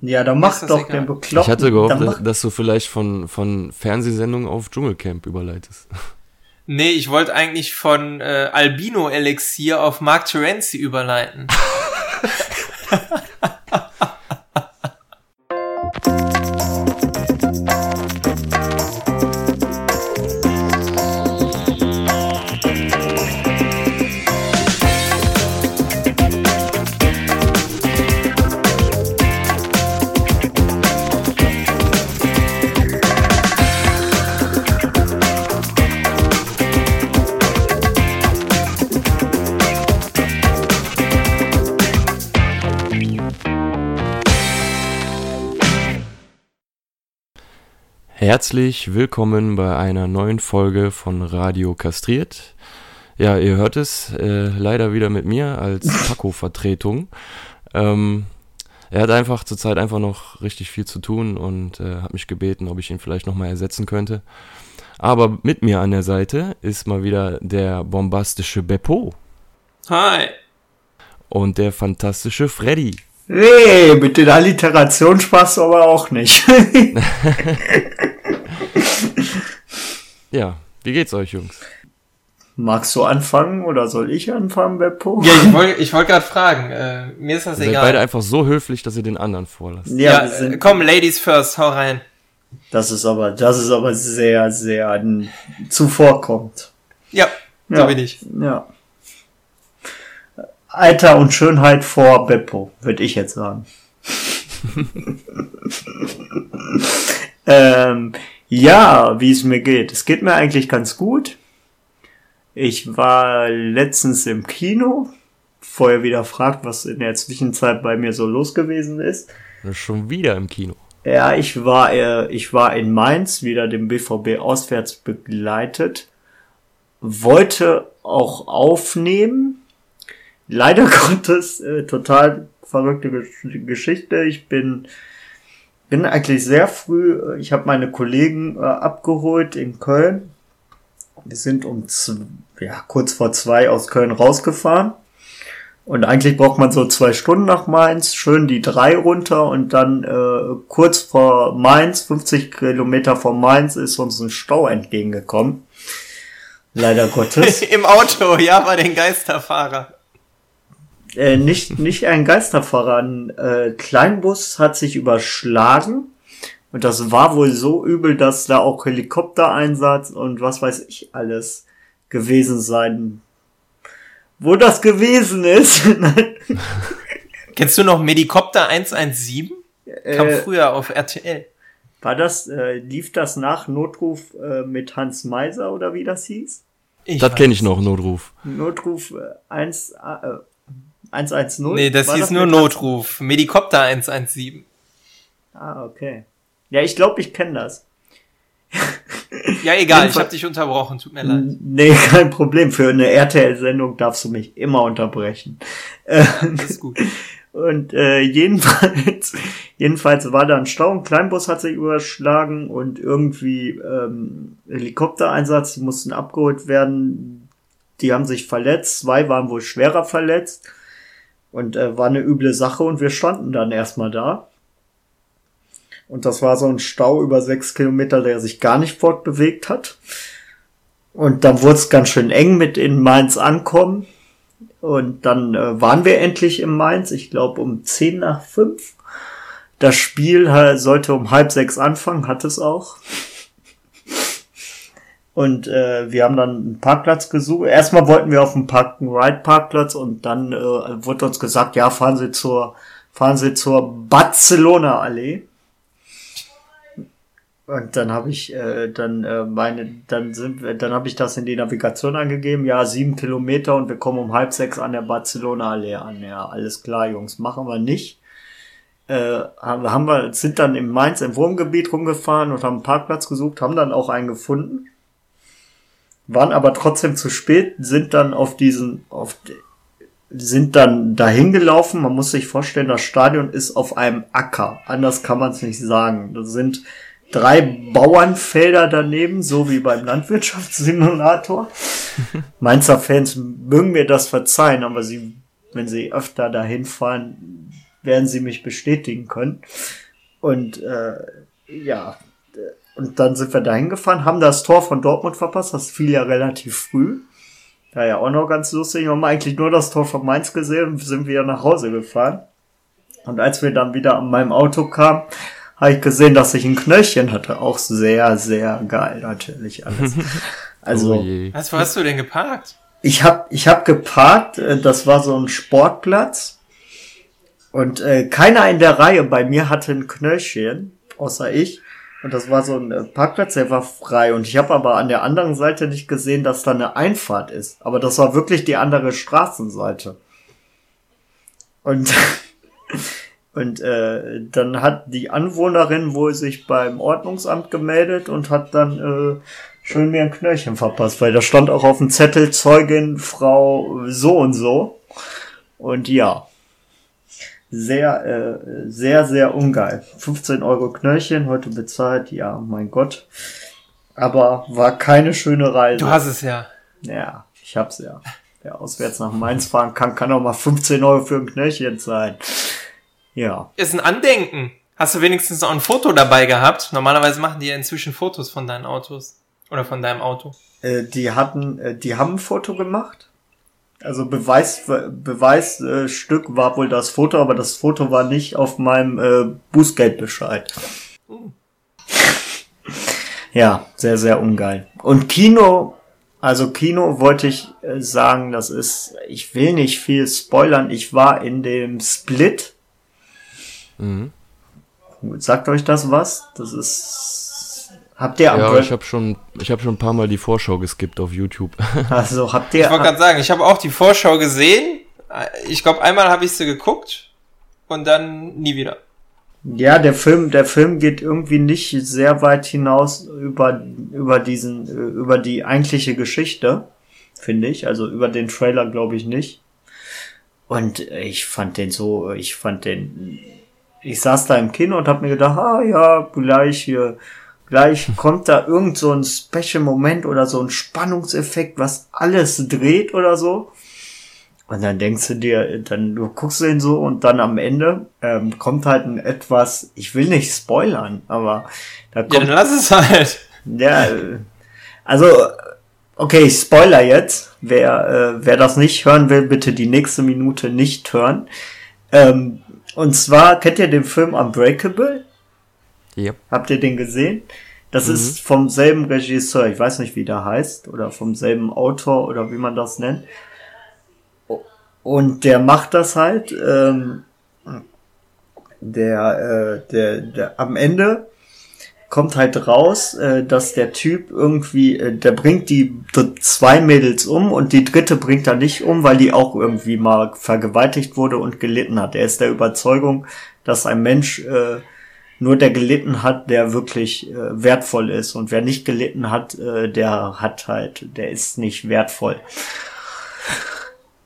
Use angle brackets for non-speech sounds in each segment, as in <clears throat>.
Ja, dann mach doch den Bekloppten. Ich hatte gehofft, dass, dass du vielleicht von, von Fernsehsendungen auf Dschungelcamp überleitest. Nee, ich wollte eigentlich von äh, Albino Elixier auf Mark Terenzi überleiten. <laughs> <laughs> Herzlich willkommen bei einer neuen Folge von Radio Kastriert. Ja, ihr hört es, äh, leider wieder mit mir als <laughs> Paco-Vertretung. Ähm, er hat einfach zurzeit einfach noch richtig viel zu tun und äh, hat mich gebeten, ob ich ihn vielleicht nochmal ersetzen könnte. Aber mit mir an der Seite ist mal wieder der bombastische Beppo. Hi. Und der fantastische Freddy. Nee, mit den Alliteration Spaß aber auch nicht. <laughs> <laughs> <laughs> Ja, wie geht's euch, Jungs? Magst du anfangen oder soll ich anfangen, Beppo? Ja, ich wollte ich wollt gerade fragen. Äh, mir ist das ihr egal. Seid beide einfach so höflich, dass ihr den anderen vorlasst. Ja, ja äh, komm, Ladies first, hau rein. Das ist aber, das ist aber sehr, sehr zuvorkommt. Ja, ja, da bin ich. Ja. Alter und Schönheit vor Beppo, würde ich jetzt sagen. <laughs> ähm, ja, wie es mir geht. Es geht mir eigentlich ganz gut. Ich war letztens im Kino. Vorher wieder fragt, was in der Zwischenzeit bei mir so los gewesen ist. Schon wieder im Kino. Ja, ich war, äh, ich war in Mainz, wieder dem BVB auswärts begleitet. Wollte auch aufnehmen. Leider <laughs> Gottes, äh, total verrückte Geschichte. Ich bin bin eigentlich sehr früh, äh, ich habe meine Kollegen äh, abgeholt in Köln. Wir sind um ja, kurz vor zwei aus Köln rausgefahren. Und eigentlich braucht man so zwei Stunden nach Mainz, schön die drei runter und dann äh, kurz vor Mainz, 50 Kilometer vor Mainz, ist uns ein Stau entgegengekommen. Leider Gottes. <laughs> Im Auto, ja, bei den Geisterfahrer. Äh, nicht, nicht ein Geisterfahrer, ein äh, Kleinbus hat sich überschlagen. Und das war wohl so übel, dass da auch Helikoptereinsatz und was weiß ich alles gewesen sein. Wo das gewesen ist. <laughs> Kennst du noch Medikopter 117? Kam äh, früher auf RTL. War das, äh, lief das nach Notruf äh, mit Hans Meiser oder wie das hieß? Ich das kenne ich noch, Notruf. Notruf äh, 1, äh, 110? Nee, das War hieß das nur Notruf. Medikopter 117. Ah, okay. Ja, ich glaube, ich kenne das. <laughs> ja, egal, ich habe dich unterbrochen, tut mir leid. Nee, <laughs> kein Problem. Für eine RTL-Sendung darfst du mich immer unterbrechen. <laughs> das ist gut. Und äh, jedenfalls, jedenfalls war da ein Stau, ein Kleinbus hat sich überschlagen und irgendwie ähm, Helikoptereinsatz, die mussten abgeholt werden. Die haben sich verletzt, zwei waren wohl schwerer verletzt. Und äh, war eine üble Sache und wir standen dann erstmal da. Und das war so ein Stau über sechs Kilometer, der sich gar nicht fortbewegt hat. Und dann wurde es ganz schön eng mit in Mainz ankommen. Und dann äh, waren wir endlich in Mainz, ich glaube um zehn nach fünf. Das Spiel äh, sollte um halb sechs anfangen, hat es auch. Und äh, wir haben dann einen Parkplatz gesucht. Erstmal wollten wir auf dem Park Ride Parkplatz und dann äh, wurde uns gesagt, ja, fahren Sie zur fahren Sie zur Barcelona Allee. Und dann habe ich äh, dann äh, meine, dann sind dann habe ich das in die Navigation angegeben. Ja, sieben Kilometer und wir kommen um halb sechs an der Barcelona Allee an. Ja, alles klar, Jungs, machen wir nicht. Äh, haben, wir, sind dann im Mainz im Wohngebiet rumgefahren und haben einen Parkplatz gesucht, haben dann auch einen gefunden waren aber trotzdem zu spät, sind dann auf diesen, auf, sind dann dahin gelaufen. Man muss sich vorstellen, das Stadion ist auf einem Acker. Anders kann man es nicht sagen. Da sind drei Bauernfelder daneben, so wie beim Landwirtschaftssimulator. <laughs> Mainzer Fans mögen mir das verzeihen, aber sie, wenn sie öfter dahin fahren, werden sie mich bestätigen können. Und äh, ja, und dann sind wir dahin gefahren, haben das Tor von Dortmund verpasst, das fiel ja relativ früh. Da ja auch noch ganz lustig, wir haben eigentlich nur das Tor von Mainz gesehen und sind wieder nach Hause gefahren. Und als wir dann wieder an meinem Auto kamen, habe ich gesehen, dass ich ein Knöllchen hatte. Auch sehr, sehr geil natürlich alles. <laughs> Also, oh was, wo hast du denn geparkt? Ich habe ich hab geparkt, äh, das war so ein Sportplatz. Und äh, keiner in der Reihe bei mir hatte ein Knöllchen, außer ich. Und das war so ein äh, Parkplatz, der war frei. Und ich habe aber an der anderen Seite nicht gesehen, dass da eine Einfahrt ist. Aber das war wirklich die andere Straßenseite. Und, <laughs> und äh, dann hat die Anwohnerin wohl sich beim Ordnungsamt gemeldet und hat dann äh, schön mir ein Knöllchen verpasst, weil da stand auch auf dem Zettel Zeugin Frau so und so. Und ja, sehr, äh, sehr, sehr ungeil. 15 Euro Knöllchen, heute bezahlt, ja, mein Gott. Aber war keine schöne Reise. Du hast es ja. Ja, ich hab's ja. Wer auswärts nach Mainz fahren kann, kann auch mal 15 Euro für ein Knöllchen sein. Ja. Ist ein Andenken. Hast du wenigstens auch ein Foto dabei gehabt? Normalerweise machen die ja inzwischen Fotos von deinen Autos. Oder von deinem Auto. Äh, die hatten, äh, die haben ein Foto gemacht also Beweis, Beweisstück äh, war wohl das Foto, aber das Foto war nicht auf meinem äh, Bußgeldbescheid. Ja, sehr, sehr ungeil. Und Kino, also Kino wollte ich äh, sagen, das ist, ich will nicht viel spoilern. Ich war in dem Split. Mhm. Sagt euch das was? Das ist Habt ihr am Ja, ich habe schon, ich habe schon ein paar Mal die Vorschau geskippt auf YouTube. <laughs> Also habt ihr. Ich wollte gerade sagen, ich habe auch die Vorschau gesehen. Ich glaube, einmal habe ich sie geguckt und dann nie wieder. Ja, der Film, der Film geht irgendwie nicht sehr weit hinaus über über diesen über die eigentliche Geschichte, finde ich. Also über den Trailer glaube ich nicht. Und ich fand den so, ich fand den, ich saß da im Kino und habe mir gedacht, ah ja, gleich hier Gleich kommt da irgend so ein Special Moment oder so ein Spannungseffekt, was alles dreht oder so. Und dann denkst du dir, dann du guckst den so und dann am Ende ähm, kommt halt ein etwas, ich will nicht spoilern, aber da kommt. Ja, dann lass es halt. Ja, also, okay, ich spoiler jetzt. Wer, äh, wer das nicht hören will, bitte die nächste Minute nicht hören. Ähm, und zwar, kennt ihr den Film Unbreakable? Yep. Habt ihr den gesehen? Das mhm. ist vom selben Regisseur, ich weiß nicht, wie der heißt, oder vom selben Autor oder wie man das nennt. Und der macht das halt. Ähm, der, äh, der, der am Ende kommt halt raus, äh, dass der Typ irgendwie, äh, der bringt die zwei Mädels um und die dritte bringt er nicht um, weil die auch irgendwie mal vergewaltigt wurde und gelitten hat. Er ist der Überzeugung, dass ein Mensch äh, nur der gelitten hat, der wirklich äh, wertvoll ist. Und wer nicht gelitten hat, äh, der hat halt, der ist nicht wertvoll.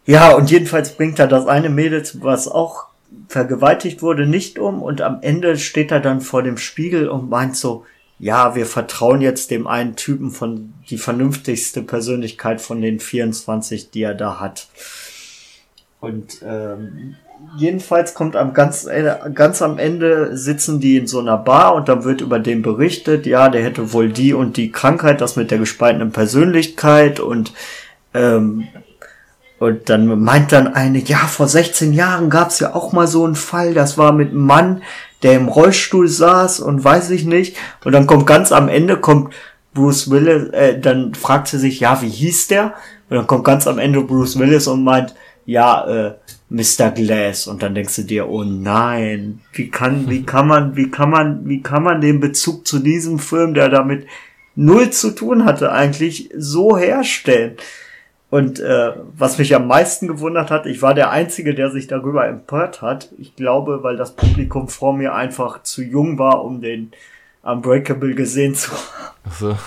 Ja, und jedenfalls bringt er das eine Mädel, was auch vergewaltigt wurde, nicht um. Und am Ende steht er dann vor dem Spiegel und meint so, ja, wir vertrauen jetzt dem einen Typen von die vernünftigste Persönlichkeit von den 24, die er da hat. Und ähm, jedenfalls kommt am ganz, äh, ganz am Ende sitzen die in so einer Bar und dann wird über den berichtet, ja, der hätte wohl die und die Krankheit, das mit der gespaltenen Persönlichkeit und ähm, und dann meint dann eine, ja, vor 16 Jahren gab's ja auch mal so einen Fall, das war mit einem Mann, der im Rollstuhl saß und weiß ich nicht. Und dann kommt ganz am Ende, kommt Bruce Willis, äh, dann fragt sie sich, ja, wie hieß der? Und dann kommt ganz am Ende Bruce Willis und meint, ja, äh, Mr. Glass und dann denkst du dir, oh nein, wie kann, wie <laughs> kann man, wie kann man, wie kann man den Bezug zu diesem Film, der damit null zu tun hatte, eigentlich so herstellen? Und äh, was mich am meisten gewundert hat, ich war der Einzige, der sich darüber empört hat. Ich glaube, weil das Publikum vor mir einfach zu jung war, um den Unbreakable gesehen zu haben. So.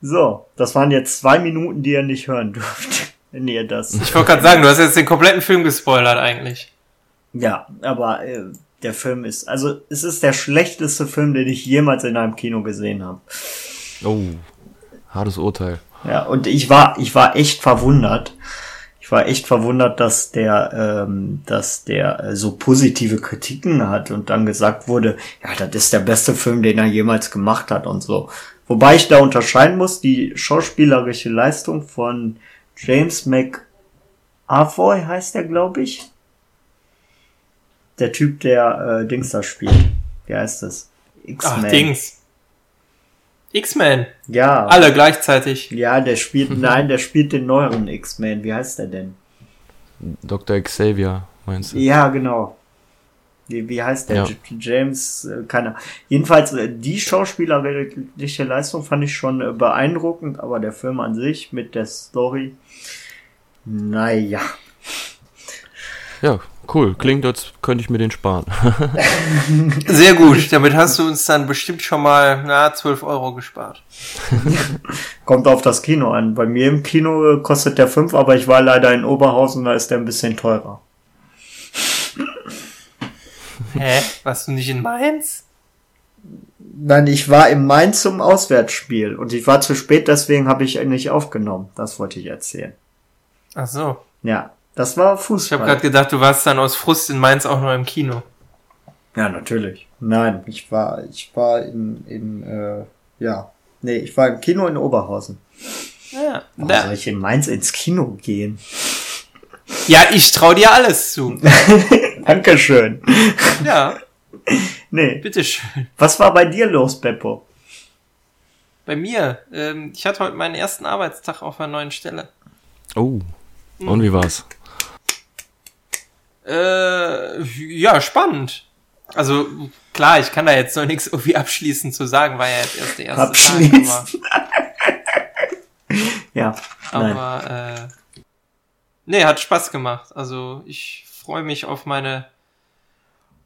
<laughs> so, das waren jetzt zwei Minuten, die ihr nicht hören dürft wenn ihr das. Ich wollte gerade sagen, du hast jetzt den kompletten Film gespoilert eigentlich. Ja, aber äh, der Film ist, also es ist der schlechteste Film, den ich jemals in einem Kino gesehen habe. Oh, hartes Urteil. Ja, und ich war, ich war echt verwundert. ich war echt verwundert, dass der, ähm, dass der äh, so positive Kritiken hat und dann gesagt wurde, ja, das ist der beste Film, den er jemals gemacht hat und so. Wobei ich da unterscheiden muss, die schauspielerische Leistung von James McAvoy heißt er, glaube ich. Der Typ, der äh, Dings da spielt. Wie heißt das? Ach, Dings. X-Men. Ja. Alle gleichzeitig. Ja, der spielt, nein, der spielt den neueren X-Men. Wie heißt der denn? Dr. Xavier, meinst du? Ja, genau. Wie, wie heißt der? Ja. James, äh, keine Jedenfalls, äh, die schauspielerische Leistung fand ich schon äh, beeindruckend, aber der Film an sich mit der Story, naja. Ja, cool. Klingt, als könnte ich mir den sparen. <laughs> Sehr gut. Damit hast du uns dann bestimmt schon mal, na, 12 Euro gespart. <laughs> Kommt auf das Kino an. Bei mir im Kino äh, kostet der 5, aber ich war leider in Oberhausen, da ist der ein bisschen teurer. <laughs> Hä? Warst du nicht in Mainz? Nein, ich war im Mainz zum Auswärtsspiel und ich war zu spät, deswegen habe ich nicht aufgenommen. Das wollte ich erzählen. Ach so. Ja, das war Ich habe Fußball. gerade gedacht, du warst dann aus Frust in Mainz auch nur im Kino. Ja, natürlich. Nein, ich war, ich war in, in äh, ja, nee, ich war im Kino in Oberhausen. Ja, Warum da, soll ich in Mainz ins Kino gehen? ja ich trau dir alles zu. <laughs> Dankeschön. Ja, Nee, bitteschön. was war bei dir los, Beppo? Bei mir, ähm, ich hatte heute meinen ersten Arbeitstag auf einer neuen Stelle. Oh. Und wie war's? Äh, ja, spannend. Also, klar, ich kann da jetzt noch nichts irgendwie abschließend zu sagen, war ja jetzt erst der erste Abschließend. <laughs> Ja, Tag, nein. aber, aber äh, nee, hat Spaß gemacht. Also, ich freue mich auf meine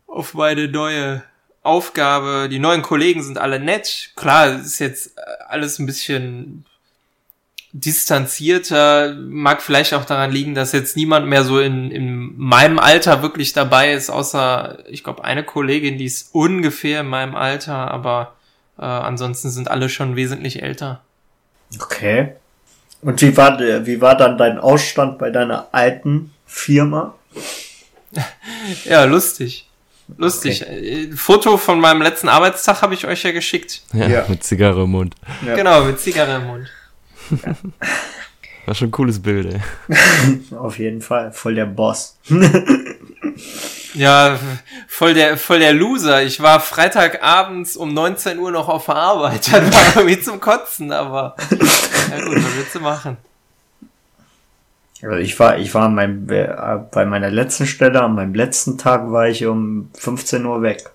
auf meine neue Aufgabe. Die neuen Kollegen sind alle nett. Klar, es ist jetzt äh, alles ein bisschen distanzierter. Mag vielleicht auch daran liegen, dass jetzt niemand mehr so in, in meinem Alter wirklich dabei ist, außer, ich glaube, eine Kollegin, die ist ungefähr in meinem Alter, aber äh, ansonsten sind alle schon wesentlich älter. Okay. Und wie war, der- wie war dann dein Ausstand bei deiner alten Firma? <laughs> Ja, lustig. Lustig. Äh, Foto von meinem letzten Arbeitstag habe ich euch ja geschickt. Ja, Ja. mit Zigarre im Mund. Ja. Genau, mit Zigarre im Mund. <laughs> War schon ein cooles Bild, ey. <laughs> Auf jeden Fall, voll der Boss. Ja, voll der, voll der Loser. Ich war Freitagabends um 19 Uhr noch auf der Arbeit. Das war irgendwie zum Kotzen, aber ja gut, was willst du machen? Also ich war, ich war äh, bei meiner letzten Stelle, an meinem letzten Tag war ich um 15 Uhr weg.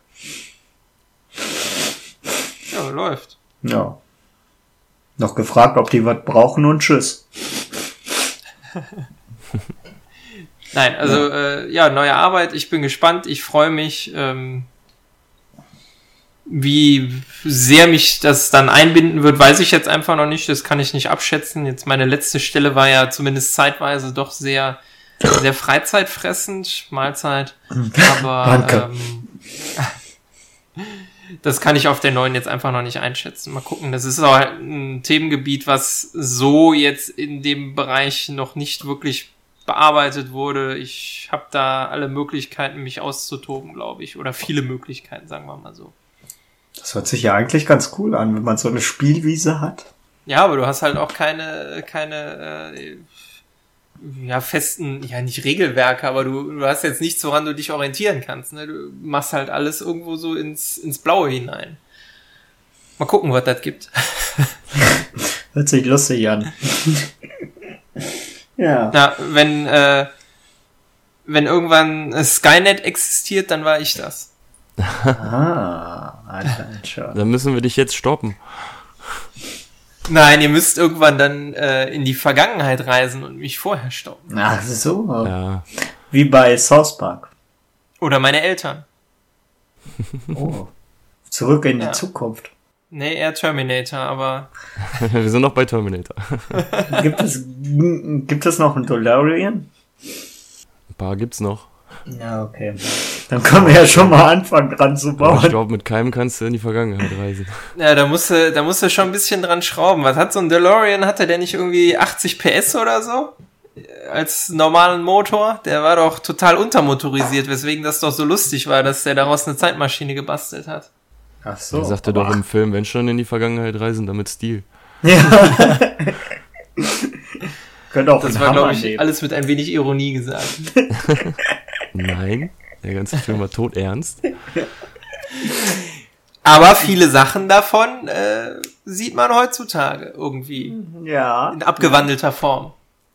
Ja, läuft. Ja. Noch gefragt, ob die was brauchen und tschüss. Nein, also äh, ja, neue Arbeit. Ich bin gespannt. Ich freue mich, ähm, wie sehr mich das dann einbinden wird, weiß ich jetzt einfach noch nicht. Das kann ich nicht abschätzen. Jetzt meine letzte Stelle war ja zumindest zeitweise doch sehr, sehr freizeitfressend, Mahlzeit. <laughs> Aber Danke. ähm, <laughs> das kann ich auf der neuen jetzt einfach noch nicht einschätzen. Mal gucken. Das ist auch ein Themengebiet, was so jetzt in dem Bereich noch nicht wirklich bearbeitet wurde. Ich habe da alle Möglichkeiten, mich auszutoben, glaube ich. Oder viele Möglichkeiten, sagen wir mal so. Das hört sich ja eigentlich ganz cool an, wenn man so eine Spielwiese hat. Ja, aber du hast halt auch keine, keine äh, ja, festen, ja nicht Regelwerke, aber du, du hast jetzt nichts, woran du dich orientieren kannst. Ne? Du machst halt alles irgendwo so ins, ins Blaue hinein. Mal gucken, was das gibt. <laughs> Hört sich lustig an. <laughs> ja. Na, wenn, äh, wenn irgendwann Skynet existiert, dann war ich das. Ah, Alter, Alter. Dann müssen wir dich jetzt stoppen. Nein, ihr müsst irgendwann dann äh, in die Vergangenheit reisen und mich vorher stoppen. Ach so. Ja. Wie bei South Park. Oder meine Eltern. <laughs> Oh. Zurück in die Ja. Zukunft. Nee, eher Terminator, aber <laughs> wir sind noch bei Terminator. <laughs> Gibt es, gibt es noch einen DeLorean? Ein paar gibt's noch. Ja, okay. Dann können wir ja schon mal anfangen dran zu Aber ich bauen. glaube, mit keinem kannst du in die Vergangenheit reisen. ja, da musst du, da musst du schon ein bisschen dran schrauben. Was hat so ein DeLorean? Hatte der nicht irgendwie 80 PS oder so? als normalen Motor. Der war doch total untermotorisiert, weswegen das doch so lustig war, dass der daraus eine Zeitmaschine gebastelt hat. Ach so. Er sagte doch im Film, wenn schon in die Vergangenheit reisen, damit Stil. Ja. <laughs> Könnte auch das war, glaube ich, nehmen. alles mit ein wenig Ironie gesagt. <laughs> Nein, der ganze Film war tot ernst. <laughs> Aber viele Sachen davon äh, sieht man heutzutage irgendwie. Ja. In abgewandelter Form.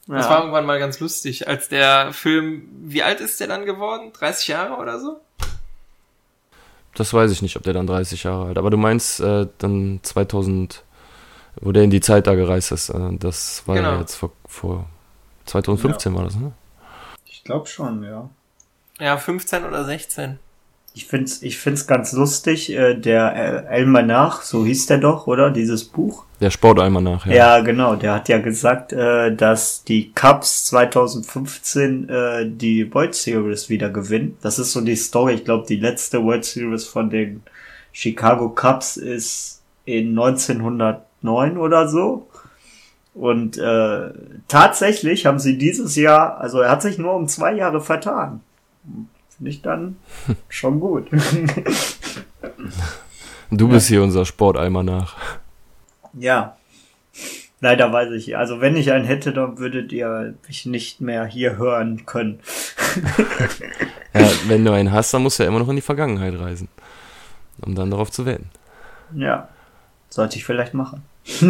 Ja. Das war irgendwann mal ganz lustig, als der Film, wie alt ist der dann geworden? 30 Jahre oder so? Das weiß ich nicht, ob der dann 30 Jahre alt. Aber du meinst äh, dann 2000, wo der in die Zeit da gereist ist. Äh, das war genau. ja jetzt vor, vor 2015 ja. war das, ne? Ich glaube schon, ja. Ja, 15 oder 16. Ich find's, ich find's ganz lustig, äh, der Almanach, so hieß der doch, oder? Dieses Buch. Der Sportalmanach, ja. Ja, genau. Der hat ja gesagt, äh, dass die Cubs 2015 äh, die World Series wieder gewinnen. Das ist so die Story. Ich glaube, die letzte World Series von den Chicago Cubs ist in 1909 oder so. Und äh, tatsächlich haben sie dieses Jahr, also er hat sich nur um zwei Jahre vertan finde ich dann schon gut. <laughs> du bist ja. hier unser Sporteimer nach. Ja. Leider weiß ich, also wenn ich einen hätte, dann würdet ihr mich nicht mehr hier hören können. <laughs> ja, wenn du einen hast, dann musst du ja immer noch in die Vergangenheit reisen, um dann darauf zu wählen. Ja, sollte ich vielleicht machen. <laughs>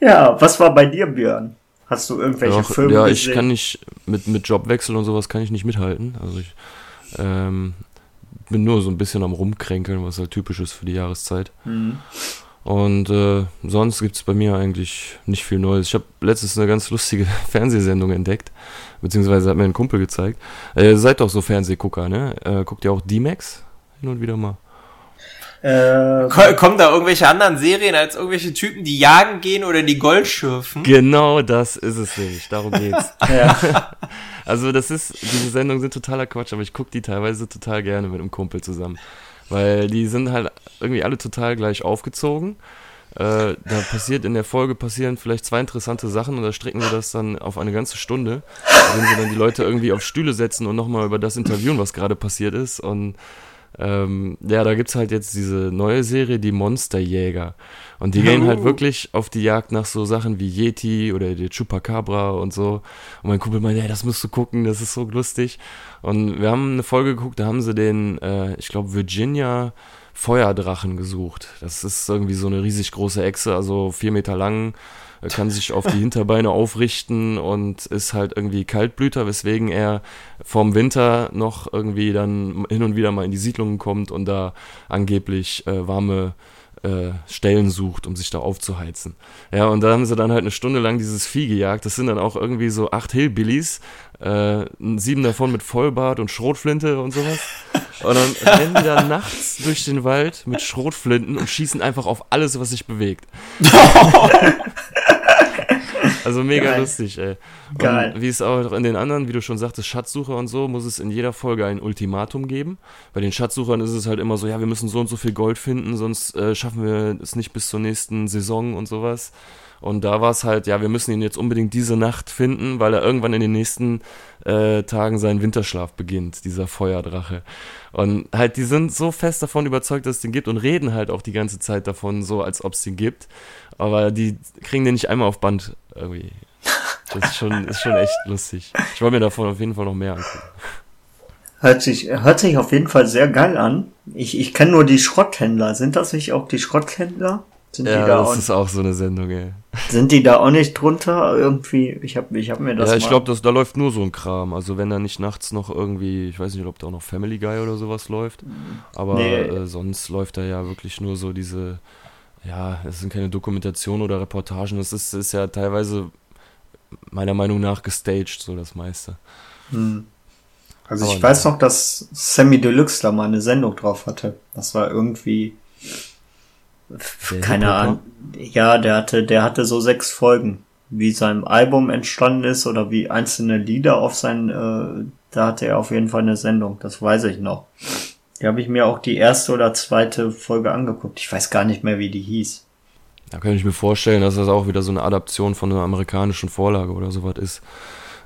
ja, was war bei dir, Björn? Hast du irgendwelche Doch, Filme Ja, ich gesehen? kann nicht, mit, mit Jobwechsel und sowas kann ich nicht mithalten. Also ich ähm, bin nur so ein bisschen am Rumkränkeln, was halt typisch ist für die Jahreszeit. Mhm. Und äh, sonst gibt es bei mir eigentlich nicht viel Neues. Ich habe letztens eine ganz lustige <laughs> Fernsehsendung entdeckt, beziehungsweise hat mir ein Kumpel gezeigt. Äh, ihr seid doch so Fernsehgucker, ne? Äh, guckt ihr auch D-Max hin und wieder mal? Äh, Kommen da irgendwelche anderen Serien als irgendwelche Typen, die jagen gehen oder die Gold schürfen? Genau das ist es nämlich. Darum geht's. <laughs> ja. <laughs> Also das ist, diese Sendungen sind totaler Quatsch, aber ich gucke die teilweise total gerne mit einem Kumpel zusammen. Weil die sind halt irgendwie alle total gleich aufgezogen. Äh, da passiert in der Folge passieren vielleicht zwei interessante Sachen und da strecken sie das dann auf eine ganze Stunde, wenn sie dann die Leute irgendwie auf Stühle setzen und nochmal über das interviewen, was gerade passiert ist. Und ähm, ja, da gibt's halt jetzt diese neue Serie, die Monsterjäger. Und die gehen halt wirklich auf die Jagd nach so Sachen wie Yeti oder die Chupacabra und so. Und mein Kumpel meinte, hey, das musst du gucken, das ist so lustig. Und wir haben eine Folge geguckt, da haben sie den, äh, ich glaube, Virginia Feuerdrachen gesucht. Das ist irgendwie so eine riesig große Echse, also vier Meter lang kann sich auf die Hinterbeine aufrichten und ist halt irgendwie Kaltblüter, weswegen er vorm Winter noch irgendwie dann hin und wieder mal in die Siedlungen kommt und da angeblich äh, warme äh, Stellen sucht, um sich da aufzuheizen. Ja, und da haben sie dann halt eine Stunde lang dieses Vieh gejagt. Das sind dann auch irgendwie so acht Hillbillies, äh, sieben davon mit Vollbart und Schrotflinte und sowas. Und dann rennen die da <laughs> nachts durch den Wald mit Schrotflinten und schießen einfach auf alles, was sich bewegt. <laughs> Also mega Geil. lustig, ey. Geil. Und wie es auch in den anderen, wie du schon sagtest, Schatzsucher und so, muss es in jeder Folge ein Ultimatum geben. Bei den Schatzsuchern ist es halt immer so, ja, wir müssen so und so viel Gold finden, sonst äh, schaffen wir es nicht bis zur nächsten Saison und sowas. Und da war es halt, ja, wir müssen ihn jetzt unbedingt diese Nacht finden, weil er irgendwann in den nächsten äh, Tagen seinen Winterschlaf beginnt, dieser Feuerdrache. Und halt, die sind so fest davon überzeugt, dass es den gibt und reden halt auch die ganze Zeit davon, so als ob es den gibt. Aber die kriegen den nicht einmal auf Band irgendwie. Das ist schon, ist schon echt lustig. Ich wollte mir davon auf jeden Fall noch mehr angucken. Hört sich, hört sich auf jeden Fall sehr geil an. Ich, ich kenne nur die Schrotthändler. Sind das nicht auch die Schrotthändler? Sind ja, die da das ist auch so eine Sendung, ey. Sind die da auch nicht drunter? Irgendwie, ich habe ich hab mir das. Ja, ich glaube, da läuft nur so ein Kram. Also, wenn da nicht nachts noch irgendwie, ich weiß nicht, ob da auch noch Family Guy oder sowas läuft. Aber nee. äh, sonst läuft da ja wirklich nur so diese ja, es sind keine Dokumentationen oder Reportagen, es ist, ist ja teilweise meiner Meinung nach gestaged, so das meiste. Hm. Also Aber ich weiß noch, dass Sammy Deluxe da mal eine Sendung drauf hatte. Das war irgendwie der keine Ahnung. Ja, der hatte, der hatte so sechs Folgen, wie sein Album entstanden ist oder wie einzelne Lieder auf sein, äh, da hatte er auf jeden Fall eine Sendung. Das weiß ich noch. Die habe ich mir auch die erste oder zweite Folge angeguckt. Ich weiß gar nicht mehr, wie die hieß. Da kann ich mir vorstellen, dass das auch wieder so eine Adaption von einer amerikanischen Vorlage oder sowas ist.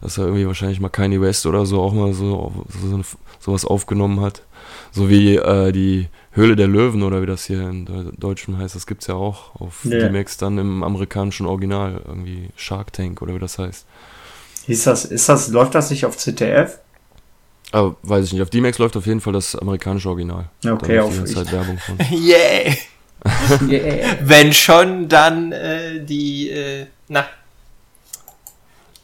Dass er irgendwie wahrscheinlich mal Kanye West oder so auch mal so, so eine, sowas aufgenommen hat. So wie äh, die Höhle der Löwen oder wie das hier in Deutschen heißt, das gibt's ja auch auf Ja. D-Max dann im amerikanischen Original, irgendwie Shark Tank oder wie das heißt. Hieß das, ist das, läuft das nicht auf ZDF? Aber weiß ich nicht, auf D-Max läuft auf jeden Fall das amerikanische Original. Okay, auf ganze Zeit Werbung von. <laughs> <laughs> Yeah! Yeah. <laughs> Wenn schon, dann äh, die, äh, na,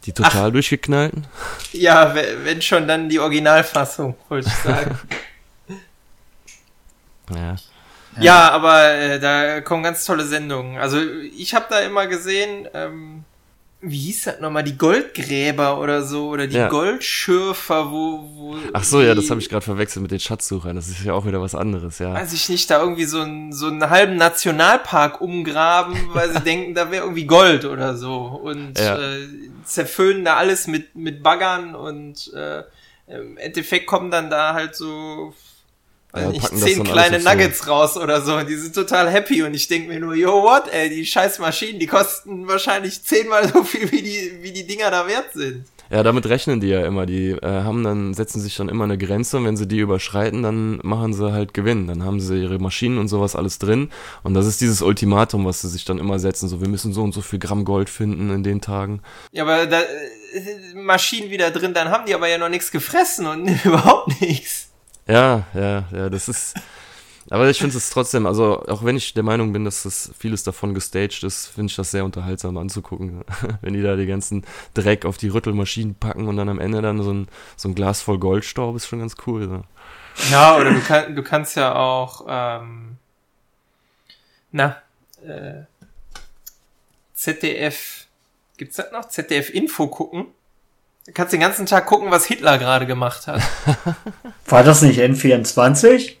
Die total durchgeknallten? ja, we- wenn schon, dann die Originalfassung, wollte ich sagen. Ja. ja, aber äh, da kommen ganz tolle Sendungen. Also ich habe da immer gesehen, ähm, wie hieß das nochmal, die Goldgräber oder so, oder die Ja. Goldschürfer, wo, wo Ach so, ja, die- das habe ich gerade verwechselt mit den Schatzsuchern. Das ist ja auch wieder was anderes, ja. weiß ich nicht, da irgendwie so, ein, so einen halben Nationalpark umgraben, <laughs> weil sie denken, da wäre irgendwie Gold oder so. Und Ja. äh, zerföhnen da alles mit, mit Baggern und äh, im Endeffekt kommen dann da halt so Ja, nicht, zehn kleine so- Nuggets raus oder so. Und die sind total happy und ich denke mir nur, yo, what, ey, die scheiß Maschinen, die kosten wahrscheinlich zehnmal so viel, wie die, wie die Dinger da wert sind. Ja, damit rechnen die ja immer. Die äh, haben dann, setzen sich dann immer eine Grenze und wenn sie die überschreiten, dann machen sie halt Gewinn. Dann haben sie ihre Maschinen und sowas alles drin. Und das ist dieses Ultimatum, was sie sich dann immer setzen. So, wir müssen so und so viel Gramm Gold finden in den Tagen. Ja, aber da äh, Maschinen wieder drin, dann haben die aber ja noch nichts gefressen und <laughs> überhaupt nichts. Ja, ja, ja, das ist. Aber ich finde es trotzdem, also auch wenn ich der Meinung bin, dass das vieles davon gestaged ist, finde ich das sehr unterhaltsam anzugucken. <laughs> wenn die da die ganzen Dreck auf die Rüttelmaschinen packen und dann am Ende dann so ein, so ein Glas voll Goldstaub ist schon ganz cool. So. Ja, oder du, kann, du kannst ja auch, ähm, na, äh, ZDF, gibt's das noch? ZDF Info gucken. Du kannst den ganzen Tag gucken, was Hitler gerade gemacht hat. <laughs> War das nicht N24?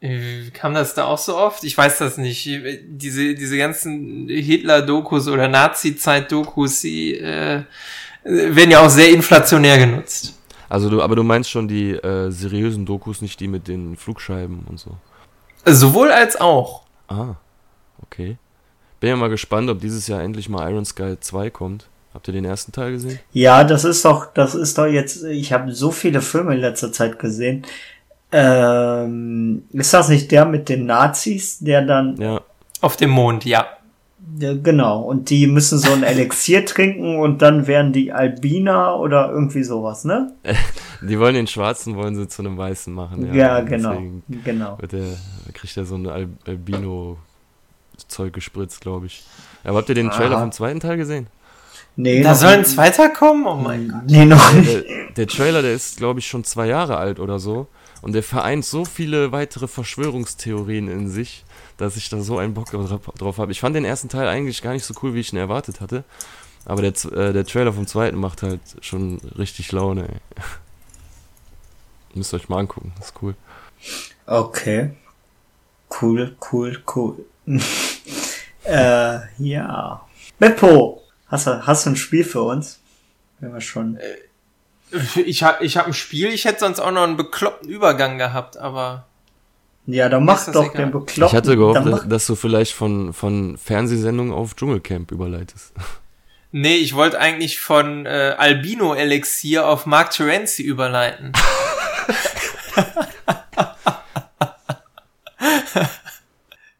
Äh, Kam das da auch so oft? Ich weiß das nicht. Diese, diese ganzen Hitler-Dokus oder Nazi-Zeit-Dokus, die äh, werden ja auch sehr inflationär genutzt. Also du, aber du meinst schon die äh, seriösen Dokus, nicht die mit den Flugscheiben und so. Sowohl als auch. Ah, okay. Bin ja mal gespannt, ob dieses Jahr endlich mal Iron Sky 2 kommt. Habt ihr den ersten Teil gesehen? Ja, das ist doch, das ist doch jetzt, ich habe so viele Filme in letzter Zeit gesehen. Ähm, ist das nicht der mit den Nazis, der dann, Ja, Auf dem Mond, ja. ja, genau, und die müssen so ein Elixier trinken und dann werden die Albiner oder irgendwie sowas, ne? <laughs> die wollen den Schwarzen, wollen sie zu einem Weißen machen. Ja, und genau, genau. Wird der, kriegt er so ein Al Albino-Zeug gespritzt, glaube ich. Aber habt ihr den Trailer Aha. vom zweiten Teil gesehen? Nee, Da soll ein zweiter kommen? Oh mein Gott. Nee, noch nicht. Der, der Trailer, der ist, glaube ich, schon zwei Jahre alt oder so. Und der vereint so viele weitere Verschwörungstheorien in sich, dass ich da so einen Bock drauf, habe. Ich fand den ersten Teil eigentlich gar nicht so cool, wie ich ihn erwartet hatte. Aber der, äh, der Trailer vom zweiten macht halt schon richtig Laune, ey. <laughs> Müsst ihr euch mal angucken, das ist cool. Okay. Cool, cool, cool. <laughs> äh, ja. Beppo, hast du, hast du ein Spiel für uns? Wenn wir schon. Ich hab, ich hab ein Spiel, ich hätte sonst auch noch einen bekloppten Übergang gehabt, aber Ja, dann mach doch egal. den Bekloppten. ich hatte gehofft, dass, dass du vielleicht von, von Fernsehsendungen auf Dschungelcamp überleitest. nee, ich wollte eigentlich von äh, Albino Elixier auf Mark Terenzi überleiten. <laughs>